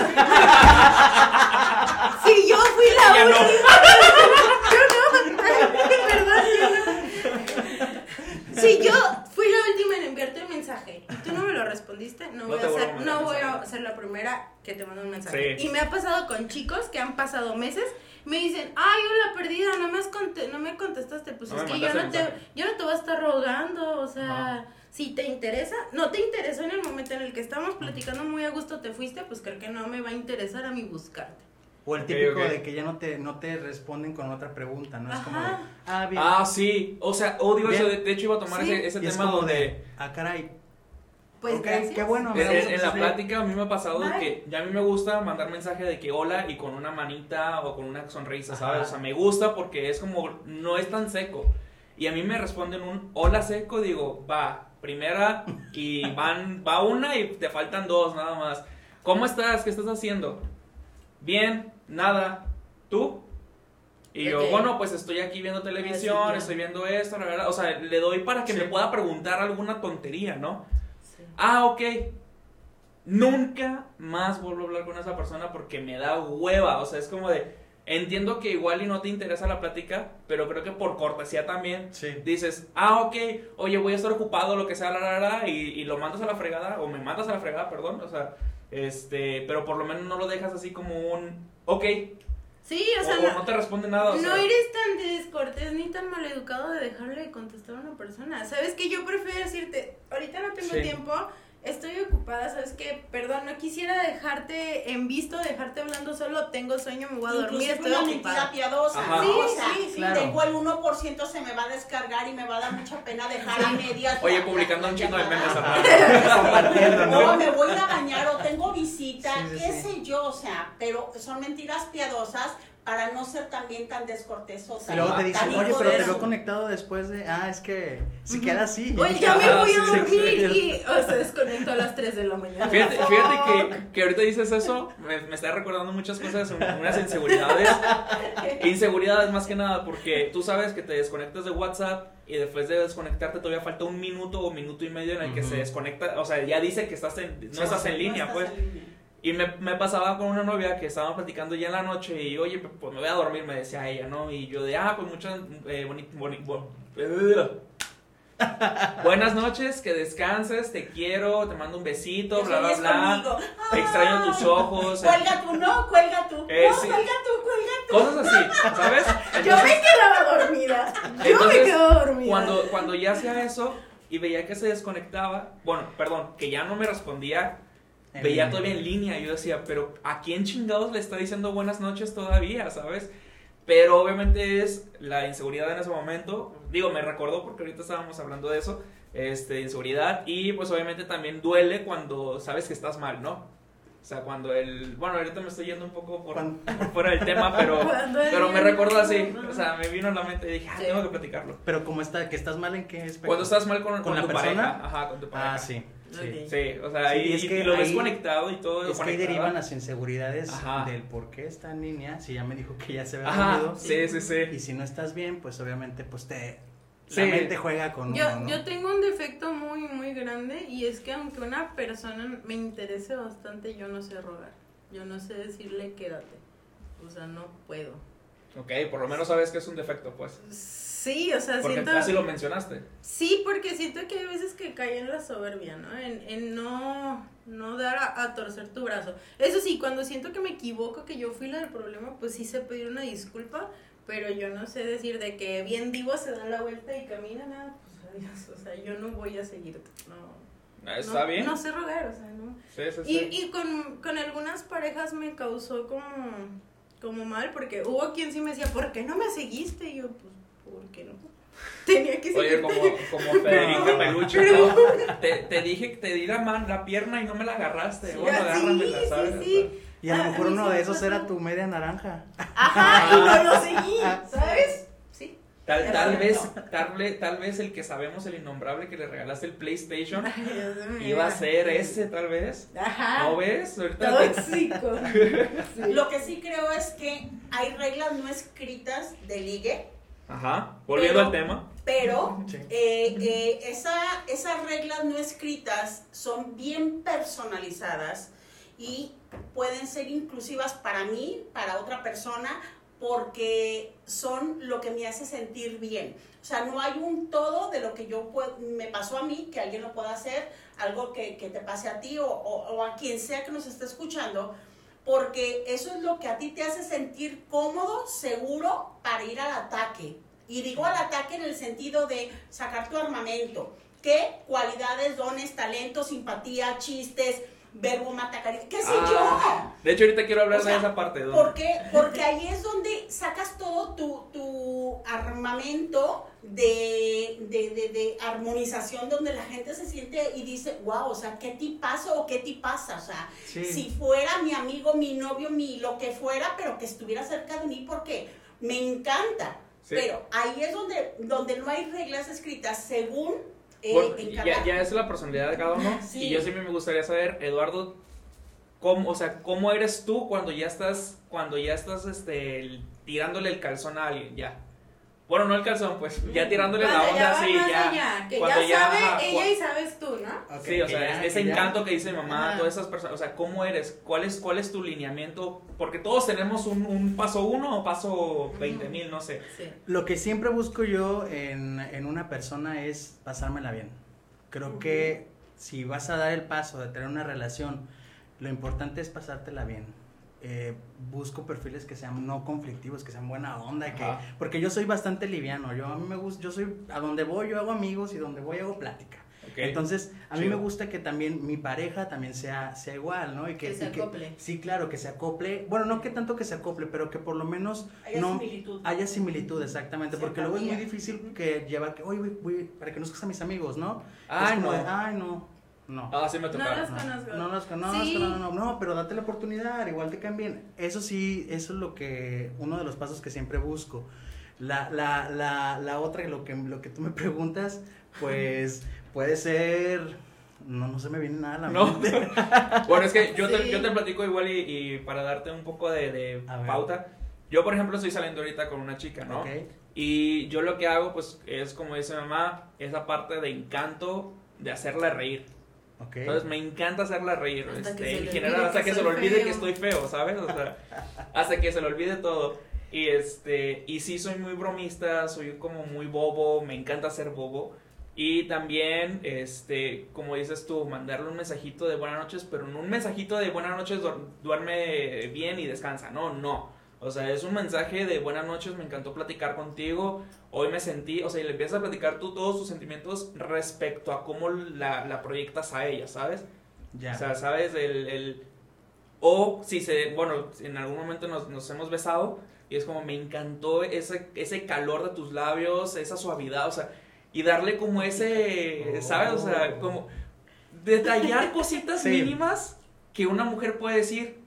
si yo fui la Ya no. última. yo no. Perdón, yo no. Si yo fui la última en enviarte un mensaje y tú no me lo respondiste, no No voy, a, ser, no voy a ser la primera que te mande un mensaje. Sí. Y me ha pasado con chicos que han pasado meses. Me dicen, ay, hola perdida, no me, has conte- no me contestaste. Pues No es me que yo no, te, yo no te voy a estar rogando. O sea, si te interesa, no te interesó en el momento en el que estábamos platicando muy a gusto, te fuiste, pues creo que no me va a interesar a mí buscarte. O el típico de que ya no te, no te responden con otra pregunta, ¿no? Es como de, ah, bien. Ah, sí. O sea, odio Bien. eso. De, de hecho, iba a tomar Sí. ese, ese y es tema como donde. de, ah, caray. Pues ok, gracias. qué bueno. En, en- la plática a mí me ha pasado de Bye. que ya a mí me gusta mandar mensaje de que hola y con una manita o con una sonrisa, ¿sabes? Ajá. O sea, me gusta porque es como, no es tan seco. Y a mí me responden un hola seco, digo, va, primera y van, va una y te faltan dos nada más. ¿Cómo estás? ¿Qué estás haciendo? Bien, nada. ¿Tú? Y yo, Ok. bueno, pues estoy aquí viendo televisión, sí, estoy viendo esto, la verdad. O sea, le doy para que Sí. me pueda preguntar alguna tontería, ¿no? Ah, ok. Nunca más vuelvo a hablar con esa persona porque me da hueva. O sea, es como de. Entiendo que igual y no te interesa la plática, pero creo que por cortesía también Sí. dices, ah, ok, oye, voy a estar ocupado, lo que sea, la, la, la, y, y lo mandas a la fregada, o me mandas a la fregada, perdón, o sea, este, pero por lo menos no lo dejas así como un, ok, Sí, o sea, o, no, no te responde nada, o no sea, eres tan descortés ni tan maleducado de dejarle de contestar a una persona. ¿Sabes que Yo prefiero decirte, ahorita no tengo Sí. tiempo, estoy ocupada, ¿sabes qué? Perdón, no quisiera dejarte en visto, dejarte hablando solo, tengo sueño, me voy a dormir, Inclusive estoy una ocupada. mentira piadosa. Sí, o sea, sí, sí. claro. tengo el 1% se me va a descargar y me va a dar mucha pena dejar a medias. Oye, la- publicando la un chingo de memes O ¿no? me voy a ir a bañar o tengo visita, Sí, sí, qué sí. sé yo, o sea, pero son mentiras piadosas para no ser también tan descortés o Y luego te dicen, oye, pero te veo conectado después de. Ah, es que se Ujú. queda así. Oye, ya me Ah, voy a dormir y o se desconectó a las 3 de la mañana. Fíjate, fíjate que, que ahorita dices eso, me, me está recordando muchas cosas, un- unas inseguridades. Inseguridades más que nada, porque tú sabes que te desconectas de WhatsApp y después de desconectarte todavía falta un minuto o minuto y medio en el que se desconecta, o sea, ya dice que estás en, no estás en No línea, estás pues. en línea. Y me, me pasaba con una novia que estábamos platicando ya en la noche y, oye, pues me voy a dormir, me decía ella, ¿no? Y yo de, ah, pues muchas, eh, boni- boni- bo- Buenas noches, que descanses, te quiero, te mando un besito, bla, bla, bla. conmigo. Extraño tus Ay, ojos. Cuelga tú, no, cuelga tú. Eh, no, sí. cuelga tú, cuelga tú. Cosas así, ¿sabes? Yo me quedaba dormida. Yo me quedaba dormida. Cuando, cuando ya hacía eso y veía que se desconectaba, bueno, perdón, que ya no me respondía, veía línea. todavía en línea. Yo decía, pero ¿a quién chingados le está diciendo buenas noches todavía, sabes? Pero obviamente es la inseguridad en ese momento. Digo, me recordó porque ahorita estábamos hablando de eso, este, inseguridad. Y pues obviamente también duele cuando sabes que estás mal, ¿no? O sea, cuando el... Bueno, ahorita me estoy yendo un poco por, por fuera del tema, pero, pero me recordó así. O sea, me vino a la mente y dije, ah, Sí. tengo que platicarlo. Pero como está, que estás mal en qué aspecto? Cuando estás mal con, ¿Con con la tu persona? pareja. Ajá, con tu pareja. Ah, sí. Sí. Sí, o sea, Sí, ahí es que y lo ves ahí- conectado y todo. Es que ahí derivan las inseguridades Ajá. del por qué está en línea. Si ya me dijo que ya se ve Ajá, dormido. sí, sí, sí. Y si no estás bien, pues obviamente, pues te. Sí. La mente juega con Yo, uno, ¿no? yo tengo un defecto muy, muy grande y es que aunque una persona me interese bastante, yo no sé rogar. Yo no sé decirle quédate. O sea, no puedo. Ok, por lo menos sabes que es un defecto, pues. Sí, o sea, Porque siento... casi lo mencionaste. Sí, porque siento que hay veces que cae en la soberbia, ¿no? En, en no, no dar a, a torcer tu brazo. Eso sí, cuando siento que me equivoco, que yo fui la del problema, pues sí sé pedir una disculpa, pero yo no sé decir de que bien vivo se dan la vuelta y caminan, nada, pues adiós. O sea, yo no voy a seguirte, no. Ah, Está no, bien. No sé rogar, o sea, no. Sí, sí, Y, sí. y con, con algunas parejas me causó como, como mal, porque hubo quien sí me decía, ¿por qué no me seguiste? Y yo, pues, ¿por qué no? Tenía que Oye, seguirte. como, como Federica Peluche, Pero- ¿no? te, te dije que te di la, man, la pierna y no me la agarraste. Sí, bueno, sí, agárramela, sí, ¿sabes? sí. Y a lo Ah, mejor a mí uno sí de esos era tu media naranja. Ajá, y no lo seguí, ¿sabes? Tal, tal vez, tal, vez- tal vez el que sabemos, el innombrable que le regalaste el PlayStation, Ay, iba a ser ese, tal vez. Ajá. ¿No ves? Ahorita Tóxico. Sí. Lo que sí creo es que hay reglas no escritas de ligue, Ajá, volviendo Pero- al tema. pero Sí. eh, eh, esa, esas reglas no escritas son bien personalizadas y pueden ser inclusivas para mí, para otra persona, porque son lo que me hace sentir bien. O sea, no hay un todo de lo que yo puedo- me pasó a mí, que alguien lo pueda hacer, algo que, que te pase a ti o, o- a quien sea que nos esté escuchando, porque eso es lo que a ti te hace sentir cómodo, seguro para ir al ataque. Y digo al ataque en el sentido de sacar tu armamento. ¿Qué cualidades, dones, talentos, simpatía, chistes, verbo matacari? ¿Qué sé Ah, De hecho, ahorita quiero hablar O sea, de esa parte. yo? donde- ¿Por qué? Porque ahí es donde sacas todo tu, tu armamento de, de, de, de armonización, donde la gente se siente y dice, wow, o sea, ¿qué tipazo o qué tipaza? O sea, Sí. si fuera mi amigo, mi novio, mi lo que fuera, pero que estuviera cerca de mí porque me encanta. Sí. Pero ahí es donde, donde no hay reglas escritas según eh, Bueno, ya, ya es la personalidad de cada uno. Sí. Y yo siempre me gustaría saber, Eduardo, cómo, o sea, cómo eres tú cuando ya estás, cuando ya estás, este, tirándole el calzón a alguien, ya. Bueno, no el calzón, pues, ya tirándole la Cuando ya onda, va sí, más ya. allá, que Cuando ya, ya, sabe ajá, ella y sabes tú, ¿no? Sí, o sea, ya- ese que ya- encanto que dice mi mamá, Ajá. todas esas personas, o sea, ¿cómo eres? ¿Cuál es, cuál es tu lineamiento? Porque todos tenemos un, un paso uno o paso 20 mil, no sé. Sí. Lo que siempre busco yo en, en una persona es pasármela bien. Creo que si vas a dar el paso de tener una relación, lo importante es pasártela bien. Eh, busco perfiles que sean no conflictivos, que sean buena onda, que, Ajá. porque yo soy bastante liviano. Yo a mí me gusta, yo soy a donde voy yo hago amigos y donde voy hago plática. Entonces, a mí me gusta que también mi pareja también sea, sea igual, ¿no? Y que, Que se y acople. sí, claro, que se acople. Bueno, no que tanto que se acople, pero que por lo menos haya no similitud. haya similitud, exactamente. Porque luego es muy difícil que lleva que, oye, güey, güey, para que conozcas a mis amigos, ¿no? Ay, como no. ay, no, no. Ah, sí me No tocaron. los No, conozco. no los conozco, Sí. no, no, no, no, pero date la oportunidad, igual te caen bien. Eso sí, eso es lo que, uno de los pasos que siempre busco. La, la, la, la otra, lo que, lo que tú me preguntas, pues puede ser, no, no se me viene nada a la No. mente. Bueno, es que yo, te, Sí. yo te platico igual y, y para darte un poco de, de pauta. Yo, por ejemplo, estoy saliendo ahorita con una chica, ¿no? Ok, Y yo lo que hago, pues, es como dice mamá, esa parte de encanto de hacerla reír. Entonces, me encanta hacerla reír. Hasta este, que se en le general, olvide hasta que que se le olvide feo. que estoy feo, ¿sabes? O sea, hasta que se le olvide todo. Y este, y sí soy muy bromista, soy como muy bobo, me encanta ser bobo. Y también, este, como dices tú, mandarle un mensajito de buenas noches, pero no un mensajito de buenas noches, duer- duerme bien y descansa. No, no. O sea, es un mensaje de buenas noches, me encantó platicar contigo. Hoy me sentí, o sea, y le empiezas a platicar tú todos tus sentimientos respecto a cómo la, la proyectas a ella, ¿sabes? ya. O sea, ¿sabes? El, el- o si se, bueno, en algún momento nos, nos hemos besado y es como me encantó ese, ese calor de tus labios, esa suavidad, o sea, y darle como ese, ¿sabes? O sea, como detallar cositas Sí. mínimas que una mujer puede decir,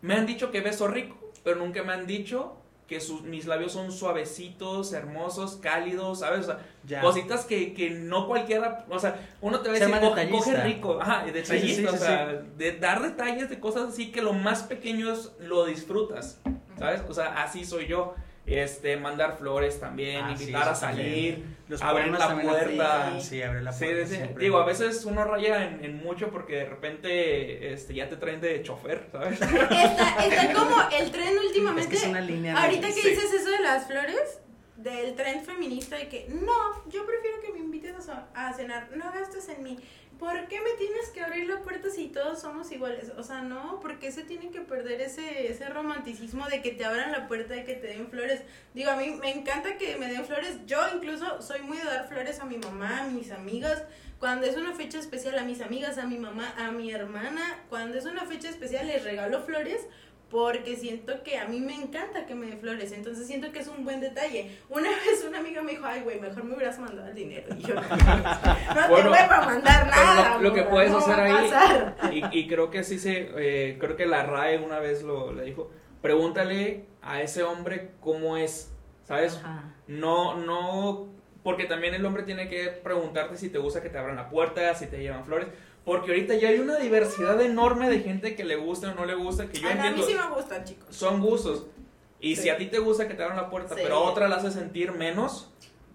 me han dicho que beso rico, pero nunca me han dicho que sus, mis labios son suavecitos, hermosos, cálidos, ¿sabes? O sea, Ya. cositas que, que no cualquiera, o sea, uno te va a decir, coge, coge rico, ajá, Sí, detallista, sí, sí, o sea, de dar detalles de cosas así que lo más pequeños lo disfrutas, ¿sabes? O sea, así soy yo. Este, mandar flores también, Ah, sí, invitar a también. salir, Los abrir la puerta. Sí, abre la puerta. sí, sí. siempre. Digo, a veces uno raya en, en mucho porque de repente este, ya te traen de chofer, ¿sabes? Está, está como el tren Es últimamente. que es una línea. Ahorita que Sí. dices eso de las flores, del tren feminista de que no, yo prefiero que me invites a, a cenar, no gastes en mí. ¿Por qué me tienes que abrir la puerta si todos somos iguales? O sea, no, porque se tiene que perder ese, ese romanticismo de que te abran la puerta, de que te den flores. Digo, a mí me encanta que me den flores. Yo incluso soy muy de dar flores a mi mamá, a mis amigas. Cuando es una fecha especial a mis amigas, a mi mamá, a mi hermana, cuando es una fecha especial les regalo flores porque siento que a mí me encanta que me den flores, entonces siento que es un buen detalle. Una vez una amiga me dijo, ay, güey, mejor me hubieras mandado el dinero. Y yo, no, no te Bueno, voy a mandar pero lo- nada. lo que puedes no hacer ahí- pasar". Y, y creo que sí se, eh, creo que la RAE una vez lo le dijo, pregúntale a ese hombre cómo es, ¿sabes? Ajá. No, no, porque también el hombre tiene que preguntarte si te gusta que te abran la puerta, si te llevan flores, porque ahorita ya hay una diversidad enorme de gente que le gusta o no le gusta, que yo a mí entiendo, sí me gustan, chicos. son gustos. Y Sí. si a ti te gusta que te abran la puerta, Sí. pero a otra la hace sentir menos,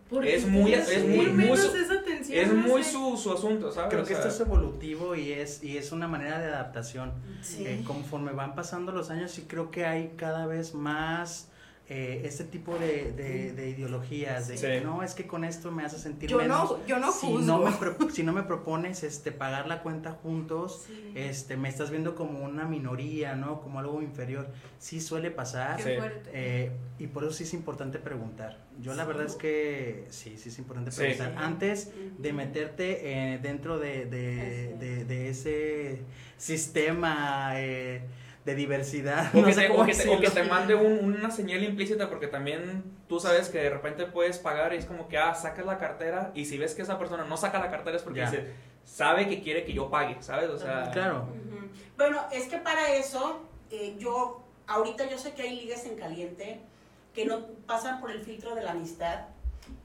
Porque Es muy- es muy- sentir muy menos su- esa tensión, es no muy su, su asunto, ¿sabes? Creo O que sea, esto es evolutivo y es, y es una manera de adaptación. Sí. Eh, conforme van pasando los años, sí creo que hay cada vez más eh, este tipo de, de- de ideologías. De Sí. que no, es que con esto me hace sentir Yo menos. no, yo no si, juzgo. no me pro- si no me propones este, pagar la cuenta juntos, Sí. este, me estás viendo como una minoría, ¿no? Como algo inferior. Sí suele pasar. Qué Sí. fuerte. Eh, y por eso sí es importante preguntar. Yo la verdad es que sí, sí es importante preguntar. Sí. Antes de meterte eh, dentro de, de, Así de- de ese sistema eh, de diversidad. O, no que sé te, cómo o que te- o que decirlo. te mande un- una señal implícita porque también tú sabes que de repente puedes pagar y es como que, ah, sacas la cartera y si ves que esa persona no saca la cartera es porque Ya. dice, sabe que quiere que yo pague, ¿sabes? O sea, Claro. Bueno, es que para eso, eh, yo, ahorita yo sé que hay ligas en caliente que no pasan por el filtro de la amistad,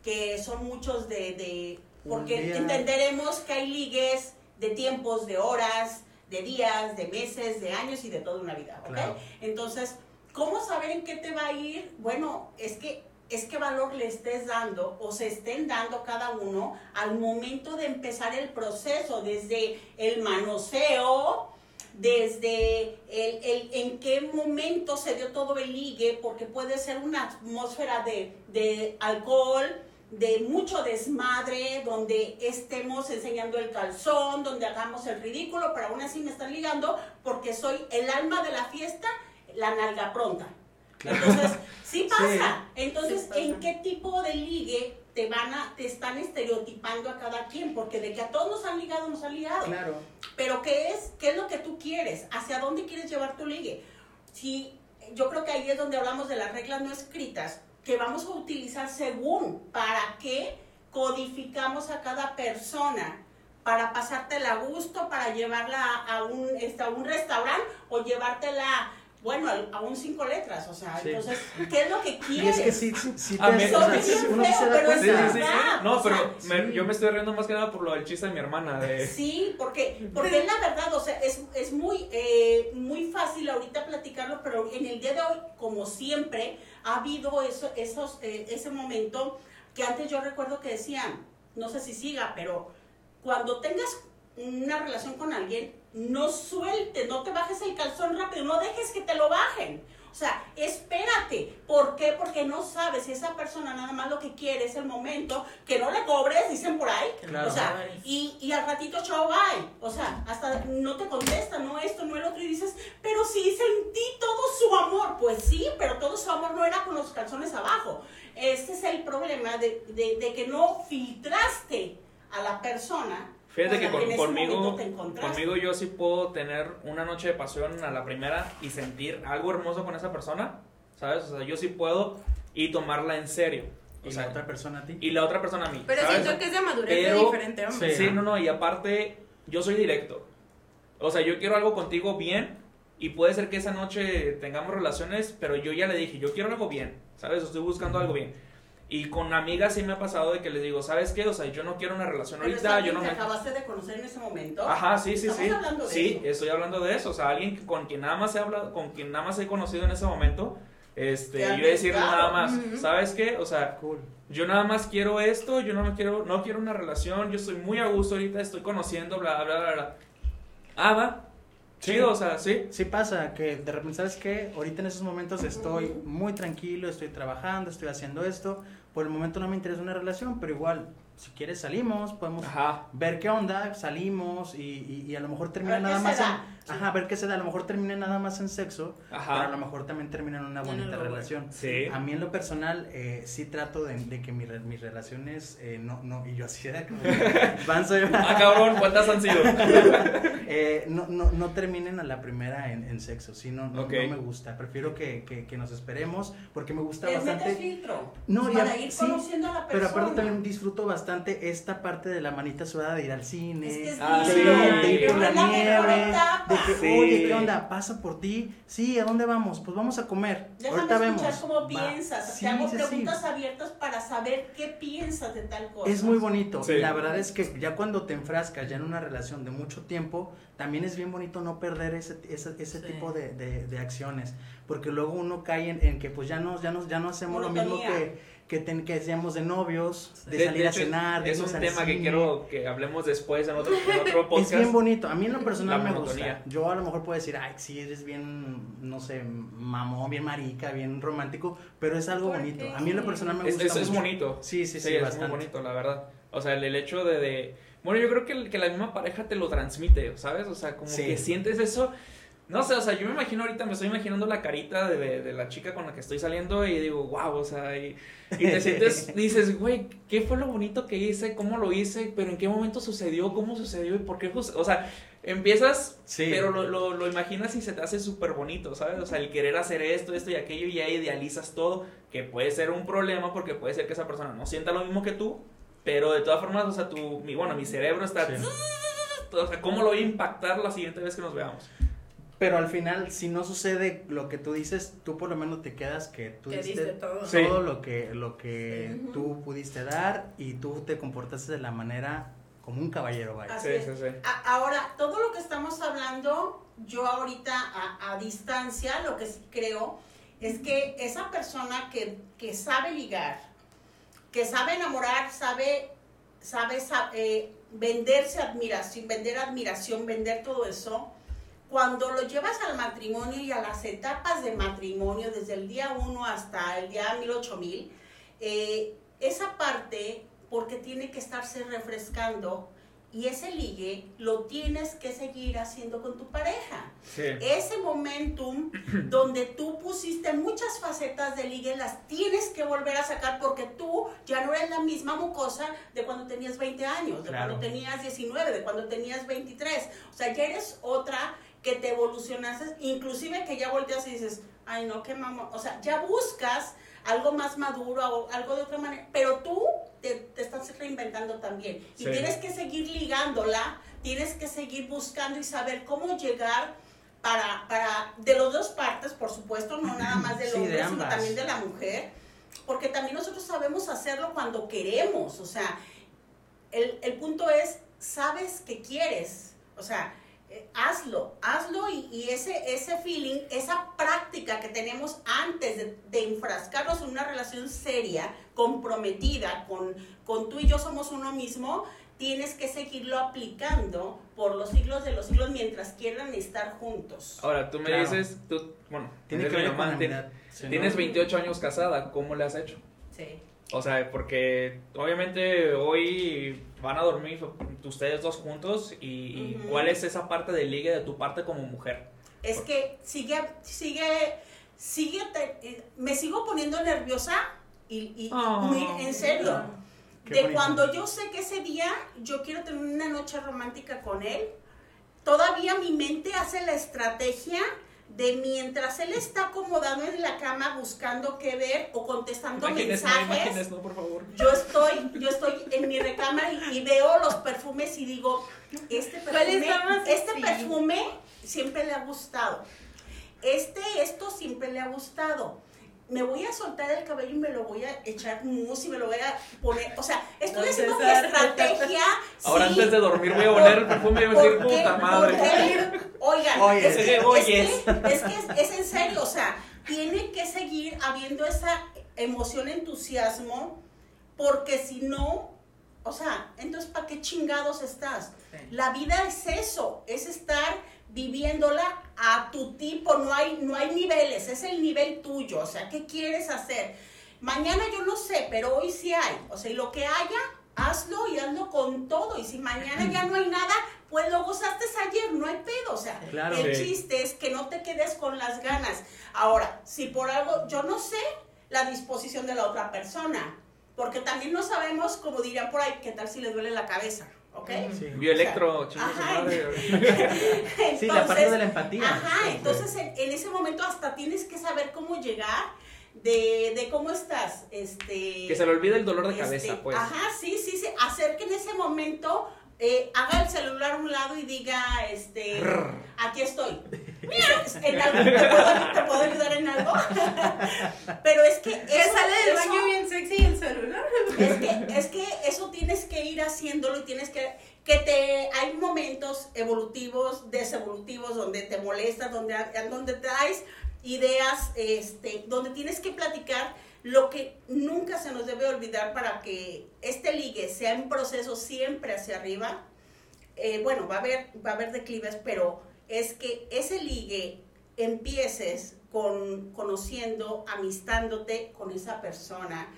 que son muchos de, de porque entenderemos que hay ligues de tiempos, de horas, de días, de meses, de años y de toda una vida, ¿ok? Claro. Entonces, ¿cómo saber en qué te va a ir? Bueno, es que es qué valor le estés dando o se estén dando cada uno al momento de empezar el proceso, desde el manoseo, desde el, el- en qué momento se dio todo el ligue, porque puede ser una atmósfera de, de alcohol, de mucho desmadre, donde estemos enseñando el calzón, donde hagamos el ridículo, pero aún así me están ligando porque soy el alma de la fiesta, la nalga pronta. Entonces, sí pasa. Entonces, Sí pasa. ¿en qué tipo de ligue te van a, te están estereotipando a cada quien? Porque de que a todos nos han ligado, nos han ligado. Claro. Pero ¿qué es? ¿Qué es lo que tú quieres? ¿Hacia dónde quieres llevar tu ligue? Si, yo creo que ahí es donde hablamos de las reglas no escritas, que vamos a utilizar según para qué codificamos a cada persona para pasártela a gusto, para llevarla a un, este, a un restaurante o llevártela, bueno, a, a un cinco letras. O sea, Sí. entonces, ¿qué es lo que Y quieres? es que sí, A mí- o sea, uno feo, pero es Sí, sí, cuenta. sí. verdad, No, o pero sea, me- sí. yo me estoy riendo más que nada por lo del chiste de mi hermana. De, Sí, porque, porque es la verdad, o sea, es, es muy, eh, muy fácil ahorita platicarlo, pero en el día de hoy, como siempre, ha habido eso, esos, eh, ese momento que antes yo recuerdo que decían, no sé si siga, pero cuando tengas una relación con alguien, no sueltes, no te bajes el calzón rápido, no dejes que te lo bajen. O sea, espérate. ¿Por qué? Porque no sabes si esa persona nada más lo que quiere es el momento, que no le cobres, dicen por ahí. Claro. O sea, y, y al ratito, chao, bye. O sea, hasta no te contesta, no esto, no el otro, y dices, pero sí sentí todo su amor. Pues sí, pero todo su amor no era con los calzones abajo. Este es el problema de, de- de que no filtraste a la persona. Fíjate con que la con- conmigo, conmigo yo sí puedo tener una noche de pasión a la primera y sentir algo hermoso con esa persona, ¿sabes? O sea, yo sí puedo y tomarla en serio. O Y sea, la otra persona a ti. y la otra persona a mí. Pero ¿sabes? siento que es de madurez Pero- de diferente hombre. Sí, no, no, y aparte, yo soy directo. O sea, yo quiero algo contigo bien y puede ser que esa noche tengamos relaciones, pero yo ya le dije, yo quiero algo bien, ¿sabes? Estoy buscando algo bien. Y con amigas sí me ha pasado de que les digo, ¿sabes qué? O sea, yo no quiero una relación Pero ahorita, yo alguien no que me... acabaste de conocer en ese momento. Ajá, sí, sí, Estamos sí. hablando de Sí, eso. estoy hablando de eso. O sea, alguien con quien nada más he hablado, con quien nada más he conocido en ese momento. Este, Te yo voy a decirle nada más. ¿sabes qué? O sea, Cool. yo nada más quiero esto, yo no me quiero, no quiero una relación, yo estoy muy a gusto ahorita, estoy conociendo, bla, bla, bla, bla. Ah, va. Sí. Chido, o sea, sí. Sí pasa que de repente, ¿sabes qué? Ahorita en esos momentos estoy muy tranquilo, estoy trabajando, estoy haciendo esto. Por el momento no me interesa una relación, pero igual, si quieres salimos, podemos Ajá. ver qué onda, salimos y, y- y a lo mejor termina nada más en... Ajá, ver qué se da, a lo mejor termina nada más en sexo, pero a lo Ajá. mejor también termina en una bonita algo relación. Sí. A mí en lo personal eh, sí trato de, de que mi re- mis relaciones eh, no, no, y yo así era como, van soy- Ah, cabrón, ¿cuántas han sido? eh, no, no, no terminen a la primera en, en sexo, sí, no, no, Ok. no me gusta, prefiero que, que, que nos esperemos porque me gusta Les metes bastante, filtro. No, y para a- ir sí, conociendo a la pero persona. aparte también disfruto bastante esta parte de la manita sudada de ir al cine, Es que es Ah, de, sí. de ir por la nieve, de que, Sí. oye, ¿qué onda? Pasa por ti, sí, ¿a dónde vamos? Pues vamos a comer, Déjame ahorita escuchar vemos. cómo piensas. Sí, Te hago sí, sí. preguntas abiertas para saber qué piensas de tal cosa. Es muy bonito. La verdad es que ya cuando te enfrascas ya en una relación de mucho tiempo, también es bien bonito no perder ese, ese, ese Sí. tipo de, de- de acciones. Porque luego uno cae en, en que pues ya no, ya no, ya no hacemos lo mismo Monotonía. que, que, ten- que decíamos de novios, de, De- salir de a cenar, de Es un tema que quiero que hablemos después en otro, en otro podcast. Es bien bonito. A mí en lo personal La me monotonía. gusta. Yo a lo mejor puedo decir, ay, sí, eres bien, no sé, mamón, bien marica, bien romántico, pero es algo ¿Por bonito. qué? A mí en lo personal me Es, gusta es, es bonito. Sí, sí, sí, Sí, es bastante. muy bonito, la verdad. O sea, el, el hecho de, de- Bueno, yo creo que, el- que la misma pareja te lo transmite, ¿sabes? O sea, como Sí. que sientes eso... No sé, o sea, yo me imagino ahorita, me estoy imaginando la carita de, de- de la chica con la que estoy saliendo y digo, wow, o sea, y, y te sientes, dices, güey, ¿qué fue lo bonito que hice? ¿Cómo lo hice? ¿Pero en qué momento sucedió? ¿Cómo sucedió? ¿Y por qué? O sea, empiezas, Sí. pero lo, lo, lo imaginas y se te hace súper bonito, ¿sabes? O sea, el querer hacer esto, esto y aquello y ya idealizas todo, que puede ser un problema porque puede ser que esa persona no sienta lo mismo que tú, pero de todas formas, o sea, tu, mi, bueno, mi cerebro está... Sí. O sea, ¿cómo lo voy a impactar la siguiente vez que nos veamos? Pero al final, si no sucede lo que tú dices, tú por lo menos te quedas que tú Que diste diste todo. Sí. todo lo que, lo que Sí. tú pudiste dar y tú te comportaste de la manera como un caballero, vaya. Así Sí, es. sí, sí. A- Ahora, todo lo que estamos hablando, yo ahorita a, a distancia, lo que sí creo es que esa persona que, que sabe ligar, que sabe enamorar, sabe, sabe sa- eh, venderse admiración, vender admiración, vender todo eso, cuando lo llevas al matrimonio y a las etapas de matrimonio, desde el día 1 hasta el día 1000, 8000, eh, esa parte, porque tiene que estarse refrescando, y ese ligue lo tienes que seguir haciendo con tu pareja. Sí. Ese momentum donde tú pusiste muchas facetas de ligue, las tienes que volver a sacar porque tú ya no eres la misma mucosa de cuando tenías 20 años, de Claro. cuando tenías 19, de cuando tenías 23. O sea, ya eres otra que te evolucionaste, inclusive que ya volteas y dices, ay no, qué mamón. O sea, ya buscas algo más maduro o algo de otra manera, pero tú te, te estás reinventando también. Y Sí. tienes que seguir ligándola, tienes que seguir buscando y saber cómo llegar para, para de las dos partes, por supuesto, no nada más del Sí, de hombre, sino también de la mujer, porque también nosotros sabemos hacerlo cuando queremos, o sea, el, el punto es, sabes que quieres, o sea, hazlo, hazlo y, y ese, ese feeling, esa práctica que tenemos antes de, de enfrascarnos en una relación seria, comprometida, con, con tú y yo somos uno mismo, tienes que seguirlo aplicando por los siglos de los siglos mientras quieran estar juntos. Ahora, tú me Claro. dices, tú, bueno, Tiene eres que tienes 28 años casada, ¿cómo le has hecho? Sí. O sea, porque obviamente hoy van a dormir ustedes dos juntos y. ¿cuál es esa parte del ligue de tu parte como mujer? Es que sigue, sigue, sigue, te- eh, me sigo poniendo nerviosa y, y- Oh. muy en serio. Qué de bonito. cuando yo sé que ese día yo quiero tener una noche romántica con él, todavía mi mente hace la estrategia de mientras él está acomodado en la cama buscando qué ver o contestando Imágenes, mensajes. imágenes, no, por favor. Yo estoy, yo estoy en mi recámara y, y veo los perfumes y digo, este ¿Cuál perfume, este perfume siempre le ha gustado. Este, esto siempre le ha gustado. Me voy a soltar el cabello y me lo voy a echar mousse y me lo voy a poner. O sea, estoy haciendo mi estrategia. Ahora sí, antes de dormir voy a oler el perfume y voy a decir, puta madre. Oigan, Oye. es, que, es, que, es, que es- es en serio, o sea, tiene que seguir habiendo esa emoción, entusiasmo, porque si no, o sea, entonces ¿para qué chingados estás? La vida es eso, es estar viviéndola a tu tipo, no hay, no hay niveles, es el nivel tuyo, o sea, ¿qué quieres hacer? Mañana yo no sé, pero hoy sí hay, o sea, y lo que haya, hazlo y hazlo con todo, y si mañana ya no hay nada, pues lo gozaste ayer, no hay pedo, o sea, Claro. el Sí. chiste es que no te quedes con las ganas. Ahora, si por algo, yo no sé la disposición de la otra persona, porque también no sabemos, como dirían por ahí, qué tal si le duele la cabeza, ¿ok? Sí. Bioelectro, su Ajá. madre. Sí, la parte Entonces, de la empatía. Ajá, entonces en, en ese momento hasta tienes que saber cómo llegar, de, de cómo estás, este... Que se le olvide el dolor de este, cabeza, pues. Ajá, sí, sí, sí, hacer que en ese momento eh, haga el celular a un lado y diga, este, aquí estoy. En algo, ¿te, puedo, te puedo ayudar en algo? Pero es que... Que eso- sale del eso- baño bien sexy y el celular. es que, es que eso tienes que ir haciéndolo y tienes que, que te, hay momentos evolutivos, desevolutivos, donde te molestas, donde, donde traes ideas, este, donde tienes que platicar lo que nunca se nos debe olvidar para que este ligue sea en proceso siempre hacia arriba. Eh, bueno, va a haber, va a haber declives, pero es que ese ligue empieces con conociendo, amistándote con esa persona,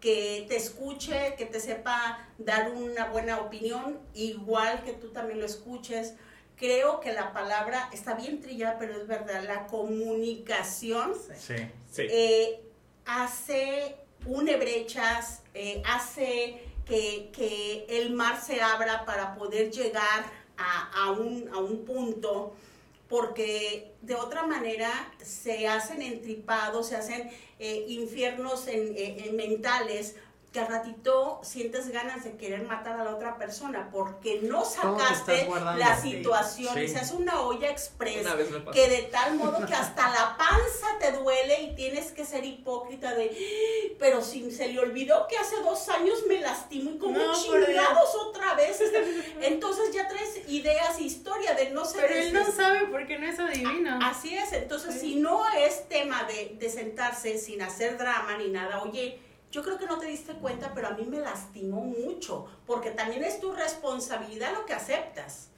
que te escuche, que te sepa dar una buena opinión, igual que tú también lo escuches. Creo que la palabra está bien trillada, pero es verdad, la comunicación Sí. Sí. eh, hace une brechas, eh, hace que, que el mar se abra para poder llegar a, a un, a un punto, porque de otra manera se hacen entripados, se hacen eh, infiernos en- en- en mentales que al ratito sientes ganas de querer matar a la otra persona porque no sacaste la Sí. situación y Sí. se hace una olla Una pasó. que de tal modo que hasta la panza te duele y tienes que ser hipócrita de, pero si se le olvidó que hace dos años me lastimó y como No, chingados otra vez. Entonces ya traes ideas, historia de no sé. Pero él no sabe porque no es adivino. Así es, entonces Sí. si no es tema de, de sentarse sin hacer drama ni nada, oye, yo creo que no te diste cuenta, pero a mí me lastimó mucho, porque también es tu responsabilidad lo que aceptas.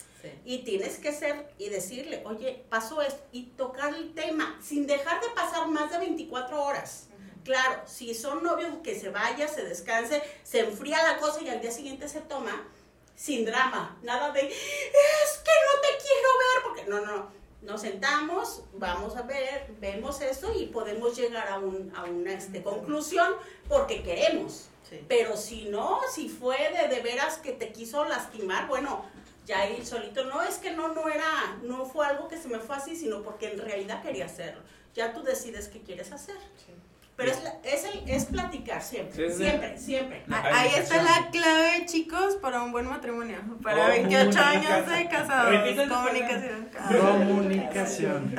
Y tienes que ser y decirle, oye, pasó esto, y tocar el tema, sin dejar de pasar más de 24 horas. Claro, si son novios, que se vaya, se descanse, se enfría la cosa y al día siguiente se toma, sin drama, nada de, es que no te quiero ver, porque no, no, nos sentamos, vamos a ver, vemos esto y podemos llegar a, un, a una este, conclusión porque queremos. Sí. Pero si no, si fue de, de veras que te quiso lastimar, bueno, ya ahí solito, no es que no, no era, no fue algo que se me fue así, sino porque en realidad quería hacerlo. Ya tú decides qué quieres hacer. Pero es, la- es, el- es platicar siempre, Sí, sí. siempre, siempre. Ah, Ahí está la clave, chicos, para un buen matrimonio. Para 28 años de casados. Comunicación. Comunicación.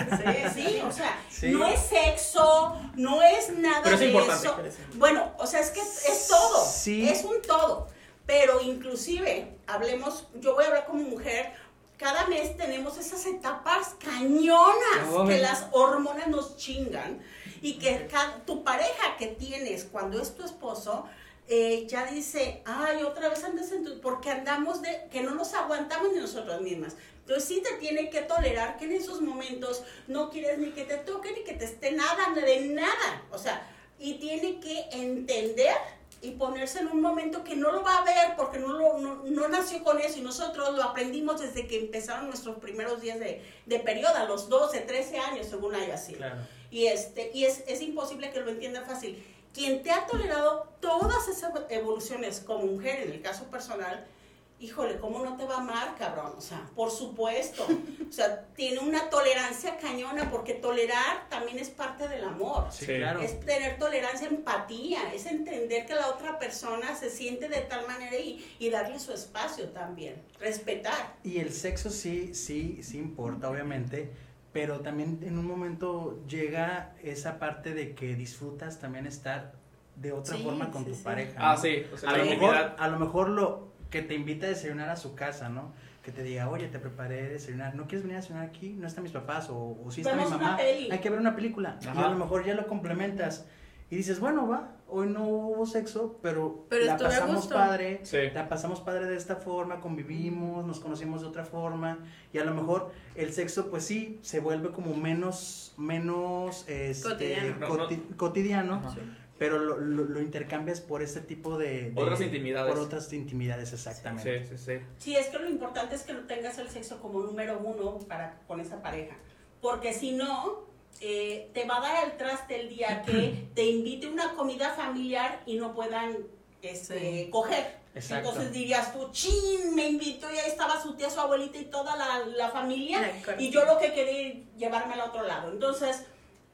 Sí, sí, o sea, Sí. no es sexo, no es nada Pero es de importante. eso. Bueno, o sea, es que es todo, Sí. es un todo. Pero inclusive, hablemos, yo voy a hablar como mujer, cada mes tenemos esas etapas cañonas Ay. que las hormonas nos chingan y que tu pareja que tienes cuando es tu esposo eh, ya dice, ay, otra vez andas en tu... porque andamos de, que no nos aguantamos ni nosotras mismas. Entonces sí te tiene que tolerar que en esos momentos no quieres ni que te toque ni que te esté nada, de nada. O sea, y tiene que entender y ponerse en un momento que no lo va a ver porque no, lo, no, no nació con eso y nosotros lo aprendimos desde que empezaron nuestros primeros días de, de periodo, a los 12, 13 años, según haya sido. Claro. Y, este, y es, es imposible que lo entienda fácil. Quien te ha tolerado todas esas evoluciones como mujer, en el caso personal, híjole, ¿cómo no te va a amar, cabrón? O sea, por supuesto. O sea, tiene una tolerancia cañona, porque tolerar también es parte del amor. Sí, claro. Es tener tolerancia, empatía, es entender que la otra persona se siente de tal manera y, y darle su espacio también, respetar. Y el sexo sí, sí, sí importa, obviamente, pero también en un momento llega esa parte de que disfrutas también estar de otra Sí, forma con sí, tu sí. pareja. Ah, ¿no? sí, o sea, A la lo, mejor, a lo mejor lo que te invita a desayunar a su casa, ¿no? Que te diga, oye, te preparé desayunar, ¿no quieres venir a desayunar aquí? ¿No están mis papás? O, o sí está mi mamá. peli. Hay que ver una película. Y a lo mejor ya lo complementas. Y dices, bueno, va, hoy no hubo sexo, pero, Pero la pasamos gusto. padre. Sí. La pasamos padre de esta forma, convivimos, nos conocimos de otra forma y a lo mejor el sexo pues sí se vuelve como menos menos este, Cotidiano. No, coti- cotidiano. Sí. pero lo, lo- lo intercambias por este tipo de, de- Otras intimidades. por otras intimidades exactamente. Sí, sí, sí. Sí, es que lo importante es que no tengas el sexo como número uno para con esa pareja. Porque si no, eh, te va a dar el traste el día que te invite una comida familiar y no puedan este, Sí. coger. Exacto. Entonces dirías tú, chin, me invitó y ahí estaba su tía, su abuelita y toda la, la familia. La. Y yo lo que quería era llevarme al otro lado. Entonces,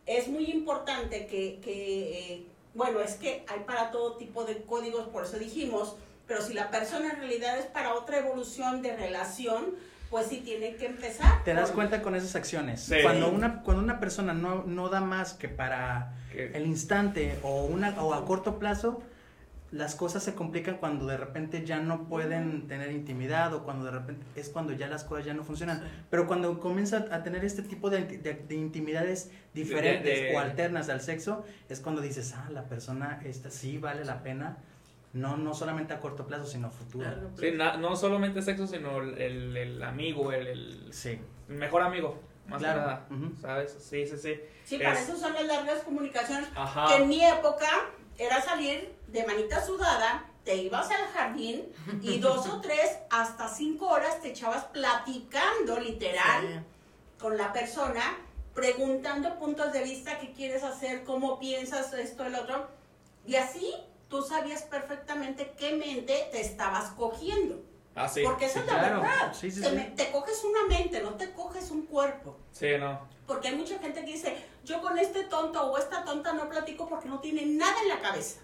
es muy importante que, que, eh, bueno, es que hay para todo tipo de códigos, por eso dijimos, pero si la persona en realidad es para otra evolución de relación, pues sí tiene que empezar. Te das cuenta con esas acciones. Sí. Cuando una cuando una persona no, no da más que para Que- el instante o una o a corto plazo las cosas se complican cuando de repente ya no pueden tener intimidad o cuando de repente es cuando ya las cosas ya no funcionan. Pero cuando comienza a tener este tipo de, de- de intimidades diferentes De- de- o alternas al sexo, es cuando dices, ah, la persona esta sí vale la pena, no, no solamente a corto plazo, sino a futuro. Sí, na- no solamente sexo, sino el, el- amigo, el, el Sí. mejor amigo, más Claro. que nada. Ujú. ¿Sabes? Sí, sí, sí. Sí, para Es- eso son las largas comunicaciones. Ajá. Que en mi época era salir de manita sudada, te ibas al jardín y dos o tres, hasta cinco horas te echabas platicando, literal. con la persona, preguntando puntos de vista, qué quieres hacer, cómo piensas esto, el otro. Y así tú sabías perfectamente qué mente te estabas cogiendo. Ah, sí. Porque esa sí, es la claro. verdad. Sí, te, sí. me- te coges una mente, no te coges un cuerpo. Sí, no. Porque hay mucha gente que dice, yo con este tonto o esta tonta no platico porque no tiene nada en la cabeza.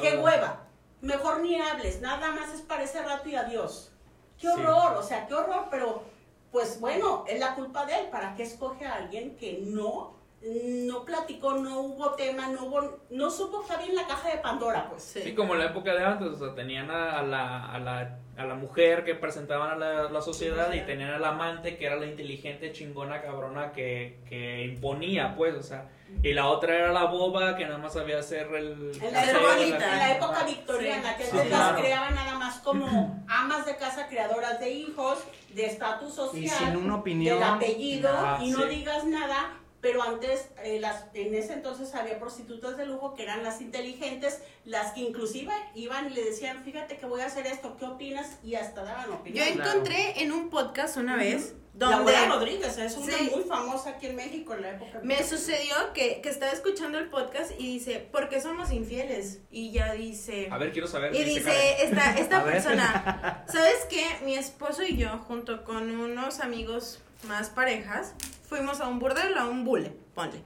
¡Qué Ah. hueva! Mejor ni hables, nada más es para ese rato y adiós. ¡Qué horror! O sea, qué horror, pero pues bueno, es la culpa de él. ¿Para qué escoge a alguien que no, no platicó, no hubo tema, no hubo, no supo que había en la caja de Pandora, pues? Sí. Sí, como en la época de antes, o sea, tenían a, a la, a, la, a la mujer que presentaban a la, la sociedad y tenían al amante que era la inteligente, chingona, cabrona que, que imponía, pues, o sea, y la otra era la boba que nada más sabía hacer el... En la, época, en la época victoriana, que Sí, antes claro. las creaban nada más como amas de casa, creadoras de hijos, de estatus Y social. sin una opinión. del apellido Ah, y no sí. digas nada, pero antes, eh, las, en ese entonces había prostitutas de lujo que eran las inteligentes, las que inclusive iban y le decían, fíjate que voy a hacer esto, ¿qué opinas? Y hasta daban Yo opinión. Claro. encontré en un podcast una vez La donde abuela Rodríguez es una Sí. muy famosa aquí en México en la época. me sucedió que, que estaba escuchando el podcast y dice, ¿por qué somos infieles? Y ya dice... A ver, quiero saber. Y dice esta, esta persona, ¿sabes qué? Mi esposo y yo, junto con unos amigos más parejas, fuimos a un burdel, a un bule, ponle.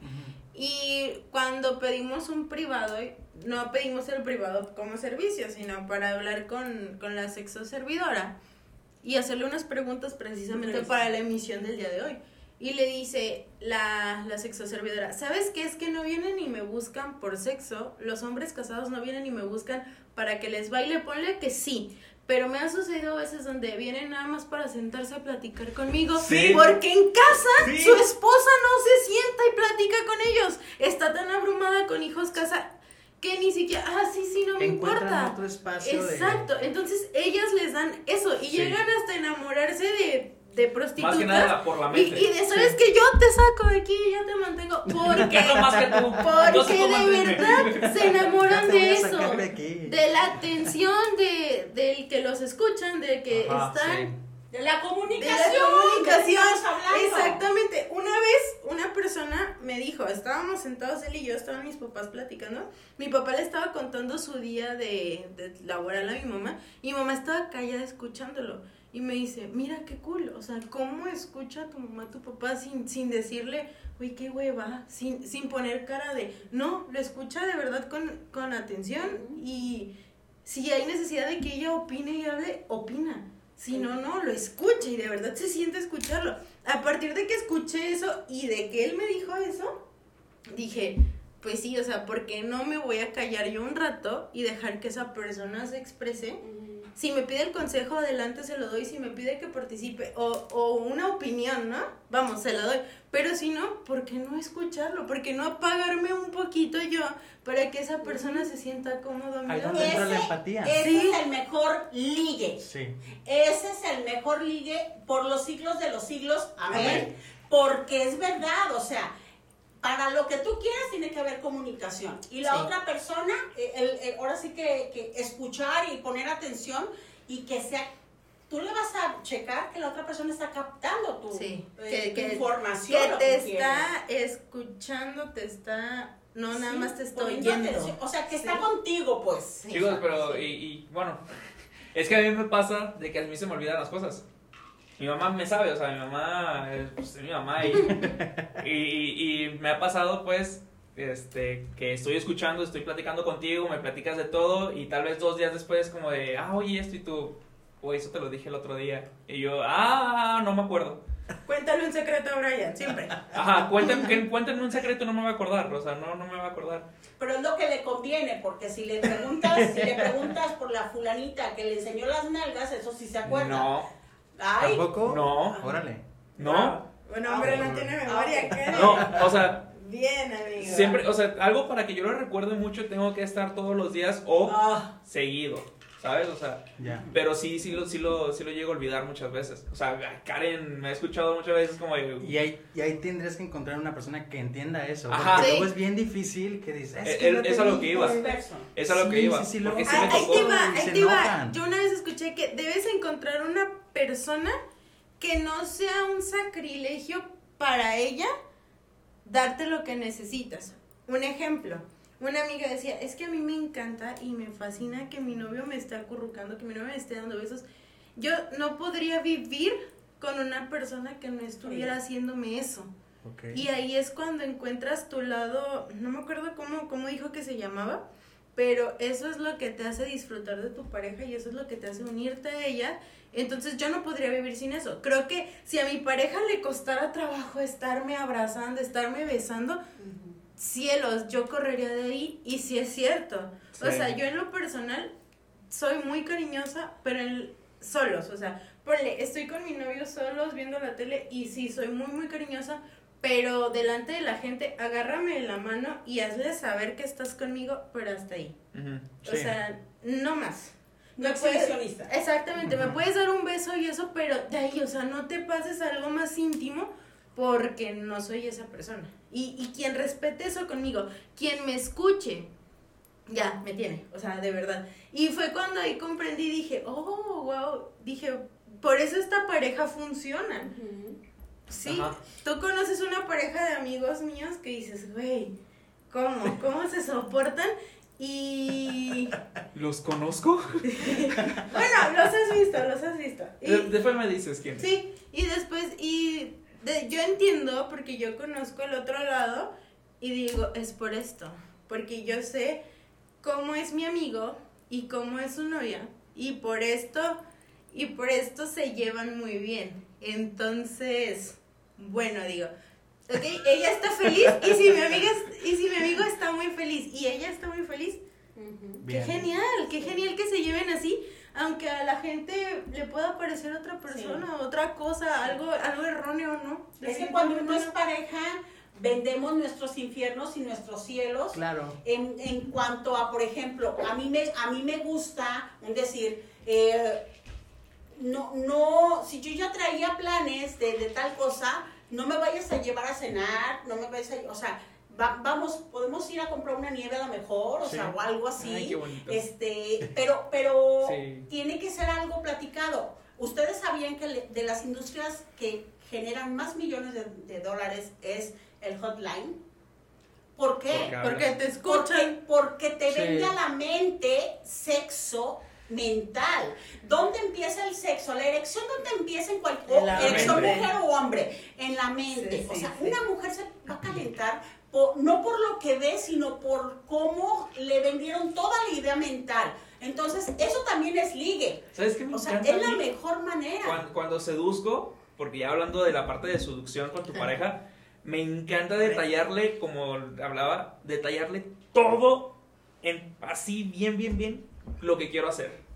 Y cuando pedimos un privado, no pedimos el privado como servicio, sino para hablar con, con la sexo servidora y hacerle unas preguntas precisamente para la emisión del día de hoy. Y le dice la, la sexo servidora, ¿sabes qué? Es que no vienen y me buscan por sexo. Los hombres casados no vienen y me buscan para que les baile. Ponle que sí. Pero me ha sucedido a veces donde vienen nada más para sentarse a platicar conmigo. Sí. Porque en casa Sí. su esposa no se sienta y platica con ellos. Está tan abrumada con hijos casa que ni siquiera, ah, sí, sí, no me importa. otro espacio de- Exacto, entonces ellas les dan eso y Sí. llegan hasta enamorarse de, de prostitutas. Más que nada por la y, mente. y de sabes que yo te saco de aquí y ya te mantengo. Porque, Yo más que tú. Yo sé porque de verdad se enamoran de eso. de aquí. De la atención de, del que los escuchan, de que Ajá, están sí. De la de comunicación. la. Exactamente. Una vez una persona me dijo, estábamos sentados él y yo, estaban mis papás platicando. Mi papá le estaba contando su día de, de laboral a mi mamá y mi mamá estaba callada escuchándolo. Y me dice, mira qué cool, o sea, ¿cómo escucha a tu mamá, a tu papá sin, sin decirle, uy, qué hueva, sin, sin poner cara de, no, lo escucha de verdad con, con atención y si hay necesidad de que ella opine y hable, opina. Si no, no, lo escucha y de verdad se siente escucharlo. A partir de que escuché eso y de que él me dijo eso, dije, pues sí, o sea, ¿por qué no me voy a callar yo un rato y dejar que esa persona se exprese? Si me pide el consejo, adelante se lo doy. Si me pide que participe o, o una opinión, ¿no? Vamos, se la doy. Pero si no, ¿por qué no escucharlo? ¿Por qué no apagarme un poquito yo para que esa persona se sienta cómodo a mi Ahí donde entra la Ese- empatía. Ese Sí. es el mejor ligue. Sí. Ese es el mejor ligue por los siglos de los siglos. Amén. Amén. Porque es verdad, o sea, para lo que tú quieras tiene que haber comunicación. Y la Sí. otra persona, eh, el- el- ahora sí que, que escuchar y poner atención y que sea... Tú le vas a checar que la otra persona está captando tu, Sí, eh, que, tu que, información. que te está quieres. escuchando, te está, no nada Sí, más te estoy oyendo. O sea, que está contigo, pues. Chicos, pero, y, y, bueno, es que a mí me pasa de que a mí se me olvidan las cosas. Mi mamá me sabe, o sea, mi mamá es, pues, es mi mamá y, y, y- me ha pasado, pues, este, que estoy escuchando, estoy platicando contigo, me platicas de todo y tal vez dos días después como de, ah, oye, esto y tú, oye, eso te lo dije el otro día. Y yo, ah, no me acuerdo. Cuéntale un secreto a Brian, siempre. Ajá, cuéntenme, que- cuéntenme un secreto, no me voy a acordar, o sea, no, no me voy a acordar. Pero es lo que le conviene, porque si le preguntas, si le preguntas por la fulanita que le enseñó las nalgas, eso sí se acuerda. No, Ay, ¿Tampoco? no, Órale. no, Bueno, hombre, no tiene memoria, ¿qué? no, o sea, Bien, amigo. Siempre, o sea, algo para que yo lo recuerde mucho tengo que estar todos los días o ah, seguido, ¿sabes? O sea, Ya. pero sí, sí lo, sí lo, sí lo llego a olvidar muchas veces. O sea, Karen me ha escuchado muchas veces como Y ahí, y ahí tendrías que encontrar una persona que entienda eso. Ajá. Porque Sí. luego es bien difícil que dices. Eh, que eh, no es a lo que dije". iba. person. es a lo que Sí, iba. sí, sí, porque luego- sí Ah, me ahí te va, ahí te va. Yo una vez escuché que debes encontrar una persona que no sea un sacrilegio para ella darte lo que necesitas. Un ejemplo, una amiga decía, es que a mí me encanta y me fascina que mi novio me esté acurrucando, que mi novio me esté dando besos. Yo no podría vivir con una persona que no estuviera haciéndome eso. Y ahí es cuando encuentras tu lado, no me acuerdo cómo, cómo dijo que se llamaba, pero eso es lo que te hace disfrutar de tu pareja y eso es lo que te hace unirte a ella. Entonces yo no podría vivir sin eso. Creo que si a mi pareja le costara trabajo estarme abrazando, estarme besando, cielos, yo correría de ahí y sí es cierto. O sea, yo en lo personal soy muy cariñosa, pero en solos, o sea, ponle, estoy con mi novio solos viendo la tele y sí, soy muy, muy cariñosa, pero delante de la gente, agárrame de la mano y hazle saber que estás conmigo, pero hasta ahí. O sea, no más. No Me puedes- exhibicionista. Exactamente, me Ujú. puedes dar un beso y eso, pero de ahí, o sea, no te pases a algo más íntimo porque no soy esa persona. Y, y quien respete eso conmigo, quien me escuche, ya, me tiene, o sea, de verdad. Y fue cuando ahí comprendí, dije, oh, wow, dije, por eso esta pareja funciona. Sí, Ajá. tú conoces una pareja de amigos míos que dices, güey, ¿cómo? ¿Cómo se soportan? Y ¿Los conozco? bueno, los has visto, los has visto. Y- De- Después me dices quién. sí, y después, y de- yo entiendo porque yo conozco el otro lado y digo, es por esto, porque yo sé cómo es mi amigo y cómo es su novia y por esto, y por esto se llevan muy bien. Entonces, bueno, digo, ok, ella está feliz y si mi amiga, es- y si mi amigo está muy feliz y ella está muy feliz. Qué genial, qué genial que se lleven así, aunque a la gente le pueda parecer otra persona, otra cosa, algo, algo erróneo, ¿no? Es que cuando uno es pareja, vendemos nuestros infiernos y nuestros cielos. Claro. En, en cuanto a, por ejemplo, a mí me, a mí me gusta, un decir, eh, no, no, si yo ya traía planes de, de tal cosa, no me vayas a llevar a cenar, no me vayas a, o sea, va- vamos, podemos ir a comprar una nieve a lo mejor, o Sí. sea, o algo así. Ay, qué bonito. Este, pero, pero Sí. tiene que ser algo platicado. Ustedes sabían que le- de las industrias que generan más millones de, de dólares es el hotline. ¿Por qué? Porque Porque te Porque, escuchan. porque te Sí. vende a la mente sexo mental. ¿Dónde empieza el sexo? La erección, ¿dónde empieza en cualquier erección mente. mujer o hombre? En la mente. Sí, o sea, sí. una mujer se va a calentar por- no por lo que ve, sino por cómo le vendieron toda la idea mental. Entonces, eso también es ligue. ¿Sabes qué me O sea, es la mejor manera. Cuando, cuando seduzco, porque ya hablando de la parte de seducción con tu pareja, me encanta detallarle, como hablaba, detallarle todo en así bien, bien, bien lo que quiero hacer.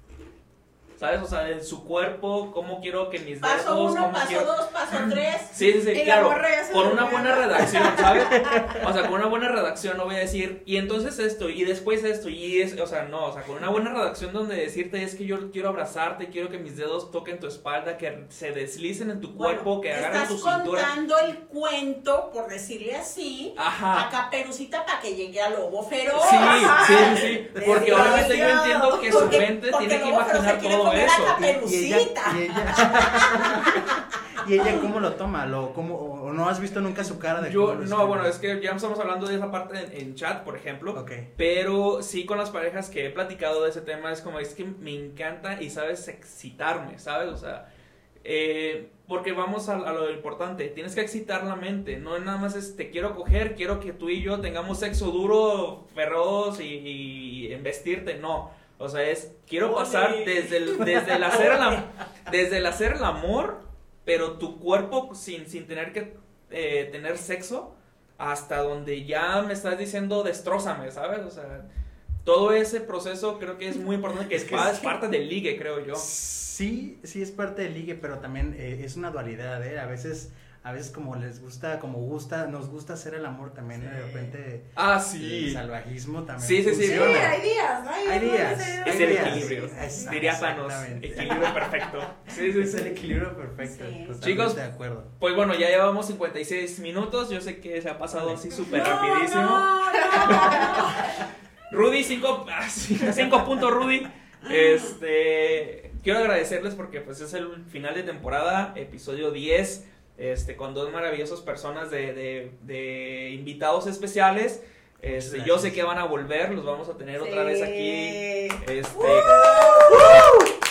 ¿Sabes? O sea, en su cuerpo, cómo quiero que mis Paso dedos, uno, cómo paso quiero... dos, paso tres. Sí, sí, sí, claro. Con una buena redacción, ¿sabes? O sea, con una buena redacción no voy a decir, y entonces esto, y después esto, y es, o sea, no, o sea, con una buena redacción donde decirte es que yo quiero abrazarte, quiero que mis dedos toquen tu espalda, que se deslicen en tu cuerpo, Bueno, que agarren tu estás cintura. contando el cuento, por decirle así, a Ajá. Caperucita para que llegue a Lobo Feroz. Sí, sí, sí. Porque obviamente yo entiendo que su mente porque tiene que imaginar todo a eso. Y ella, y ella, y ella cómo lo toma, lo, cómo, o o no has visto nunca su cara de Yo, no, escribe? bueno, es que ya estamos hablando de esa parte en, en chat, por ejemplo. Ok. Pero sí con las parejas que he platicado de ese tema es como, es que me encanta y sabes excitarme, ¿sabes? O sea, eh, porque vamos a, a lo importante, tienes que excitar la mente, no nada más es te quiero coger, quiero que tú y yo tengamos sexo duro, feroz y, y embestirte, no. O sea, es, quiero Ole. pasar desde el, desde el hacer el, desde el hacer el amor, pero tu cuerpo sin, sin tener que eh, tener sexo, hasta donde ya me estás diciendo destrózame, ¿sabes? O sea, todo ese proceso creo que es muy importante, que Es que parte del ligue, creo yo. Sí, sí es parte del ligue, pero también eh, es una dualidad, ¿eh? A veces, a veces como les gusta, como gusta, nos gusta hacer el amor también, Sí. de repente Ah, el sí. salvajismo también Sí, sí, sí. Sí, hay días, ¿no? Hay días Es el equilibrio. Diría Thanos. Equilibrio perfecto. Sí, sí, Es el equilibrio perfecto. Chicos, de acuerdo. Pues bueno, ya llevamos 56 minutos. Yo sé que se ha pasado Vale. así súper No, rapidísimo. no, no. Rudy, 5 puntos, Rudy. Este, quiero agradecerles porque pues es el final de temporada, episodio 10, este, con dos maravillosas personas de, de- de invitados especiales. Este, yo sé que van a volver, los vamos a tener otra vez aquí. Este,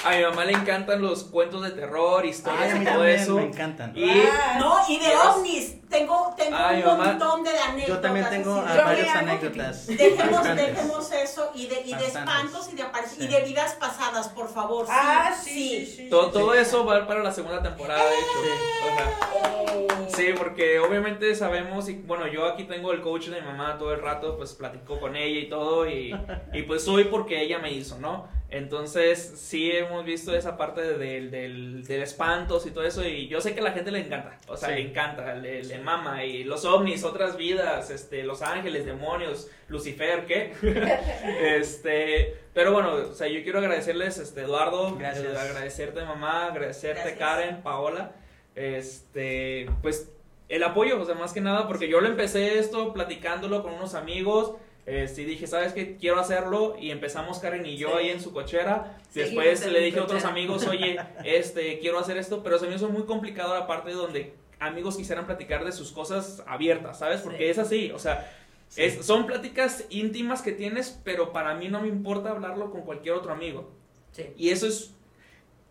a mi mamá le encantan los cuentos de terror, Ay, historias a mí y todo eso. me encantan. Y Ah, No, y de ovnis. Tengo, tengo Ay, un mamá. montón de anécdotas. Yo también tengo así ah, varias anécdotas. Dejemos, dejemos eso y de, y de espantos y de, apar- y Sí. de vidas pasadas, por favor. Sí, Ah, sí, sí, sí. todo, sí, todo sí. eso va para la segunda temporada, de hecho. O sea, Sí, porque obviamente sabemos, y bueno, yo aquí tengo el coach de mi mamá todo el rato, pues platico con ella y todo, y, y pues soy porque ella me hizo, ¿no? Entonces, sí hemos visto esa parte de- del, del, del espantos y todo eso, y yo sé que a la gente le encanta, o sea, Sí. le encanta, le, le mama, y los ovnis, otras vidas, este, los ángeles, demonios, Lucifer, ¿qué? este, pero bueno, o sea, yo quiero agradecerles, este, Eduardo, Gracias. eh, agradecerte mamá, agradecerte Gracias. Karen, Paola, este, pues el apoyo, o sea, más que nada, porque yo lo empecé esto platicándolo con unos amigos. Este, y dije, ¿sabes qué? Quiero hacerlo. Y empezamos Karen y yo Sí. ahí en su cochera. Después le dije a otros amigos, oye, este, quiero hacer esto. Pero se me hizo muy complicado la parte donde amigos quisieran platicar de sus cosas abiertas, ¿sabes? Porque Sí. es así, o sea, Sí. es, son pláticas íntimas que tienes, pero para mí no me importa hablarlo con cualquier otro amigo. Sí. Y eso es...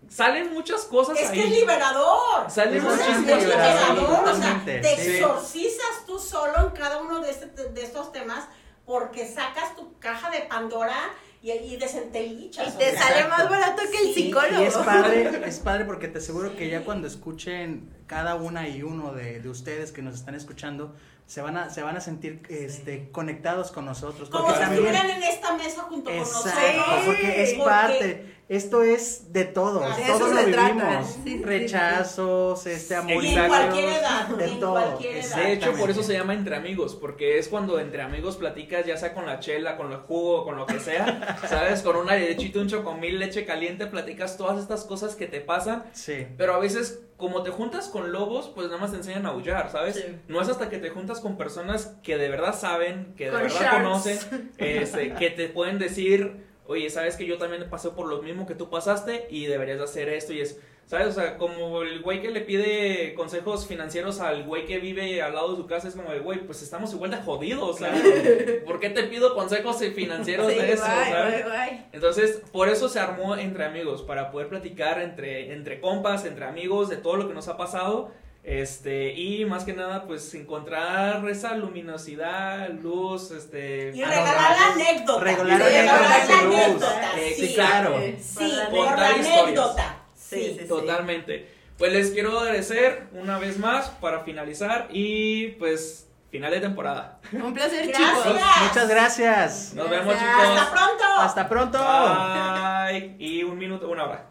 Salen muchas cosas es ahí. que es liberador. Salen muchas es cosas. liberador, liberador, o sea, te sí. exorcizas tú solo en cada uno de, este- de estos temas porque sacas tu caja de Pandora y, y desentelichas. Y te sale Exacto. más barato que el Sí, psicólogo. Y es padre, es padre porque te aseguro que ya cuando escuchen cada una y uno de, de ustedes que nos están escuchando, se van a, se van a sentir este, conectados con nosotros. Como si estuvieran en esta mesa junto con Exacto, nosotros. porque es Porque- parte, esto es de todo, De todo eso lo se trata, vivimos, sí, rechazos, este amor, en cualquier edad, de en todo, cualquier edad. De hecho, por eso se llama entre amigos, porque es cuando entre amigos platicas, ya sea con la chela, con el jugo, con lo que sea, ¿sabes? Con una lechita, un chocomil, leche caliente, platicas todas estas cosas que te pasan, Sí, pero a veces, como te juntas con lobos, pues nada más te enseñan a aullar, ¿sabes? Sí. No es hasta que te juntas con personas que de verdad saben, que de Con verdad sharks. conocen, este, que te pueden decir oye, sabes que yo también pasé por lo mismo que tú pasaste y deberías de hacer esto y es, ¿sabes? O sea, como el güey que le pide consejos financieros al güey que vive al lado de su casa, es como de, güey, pues estamos igual de jodidos, ¿sabes? ¿Por qué te pido consejos financieros Sí, de eso, bye, ¿sabes? bye, bye. Entonces, por eso se armó entre amigos, para poder platicar entre, entre compas, entre amigos, de todo lo que nos ha pasado. Este, y más que nada, pues encontrar esa luminosidad, luz, este. Y regalar no, la no, anécdota. regalar anécdotas Eh, sí. claro. Sí, Por la anécdota. Sí, sí, sí. Totalmente. Pues les quiero agradecer una vez más para finalizar y pues final de temporada. Un placer, Gracias. chicos. Muchas gracias. Nos vemos chicos. Hasta pronto. Hasta pronto. Bye. Y un minuto, una hora.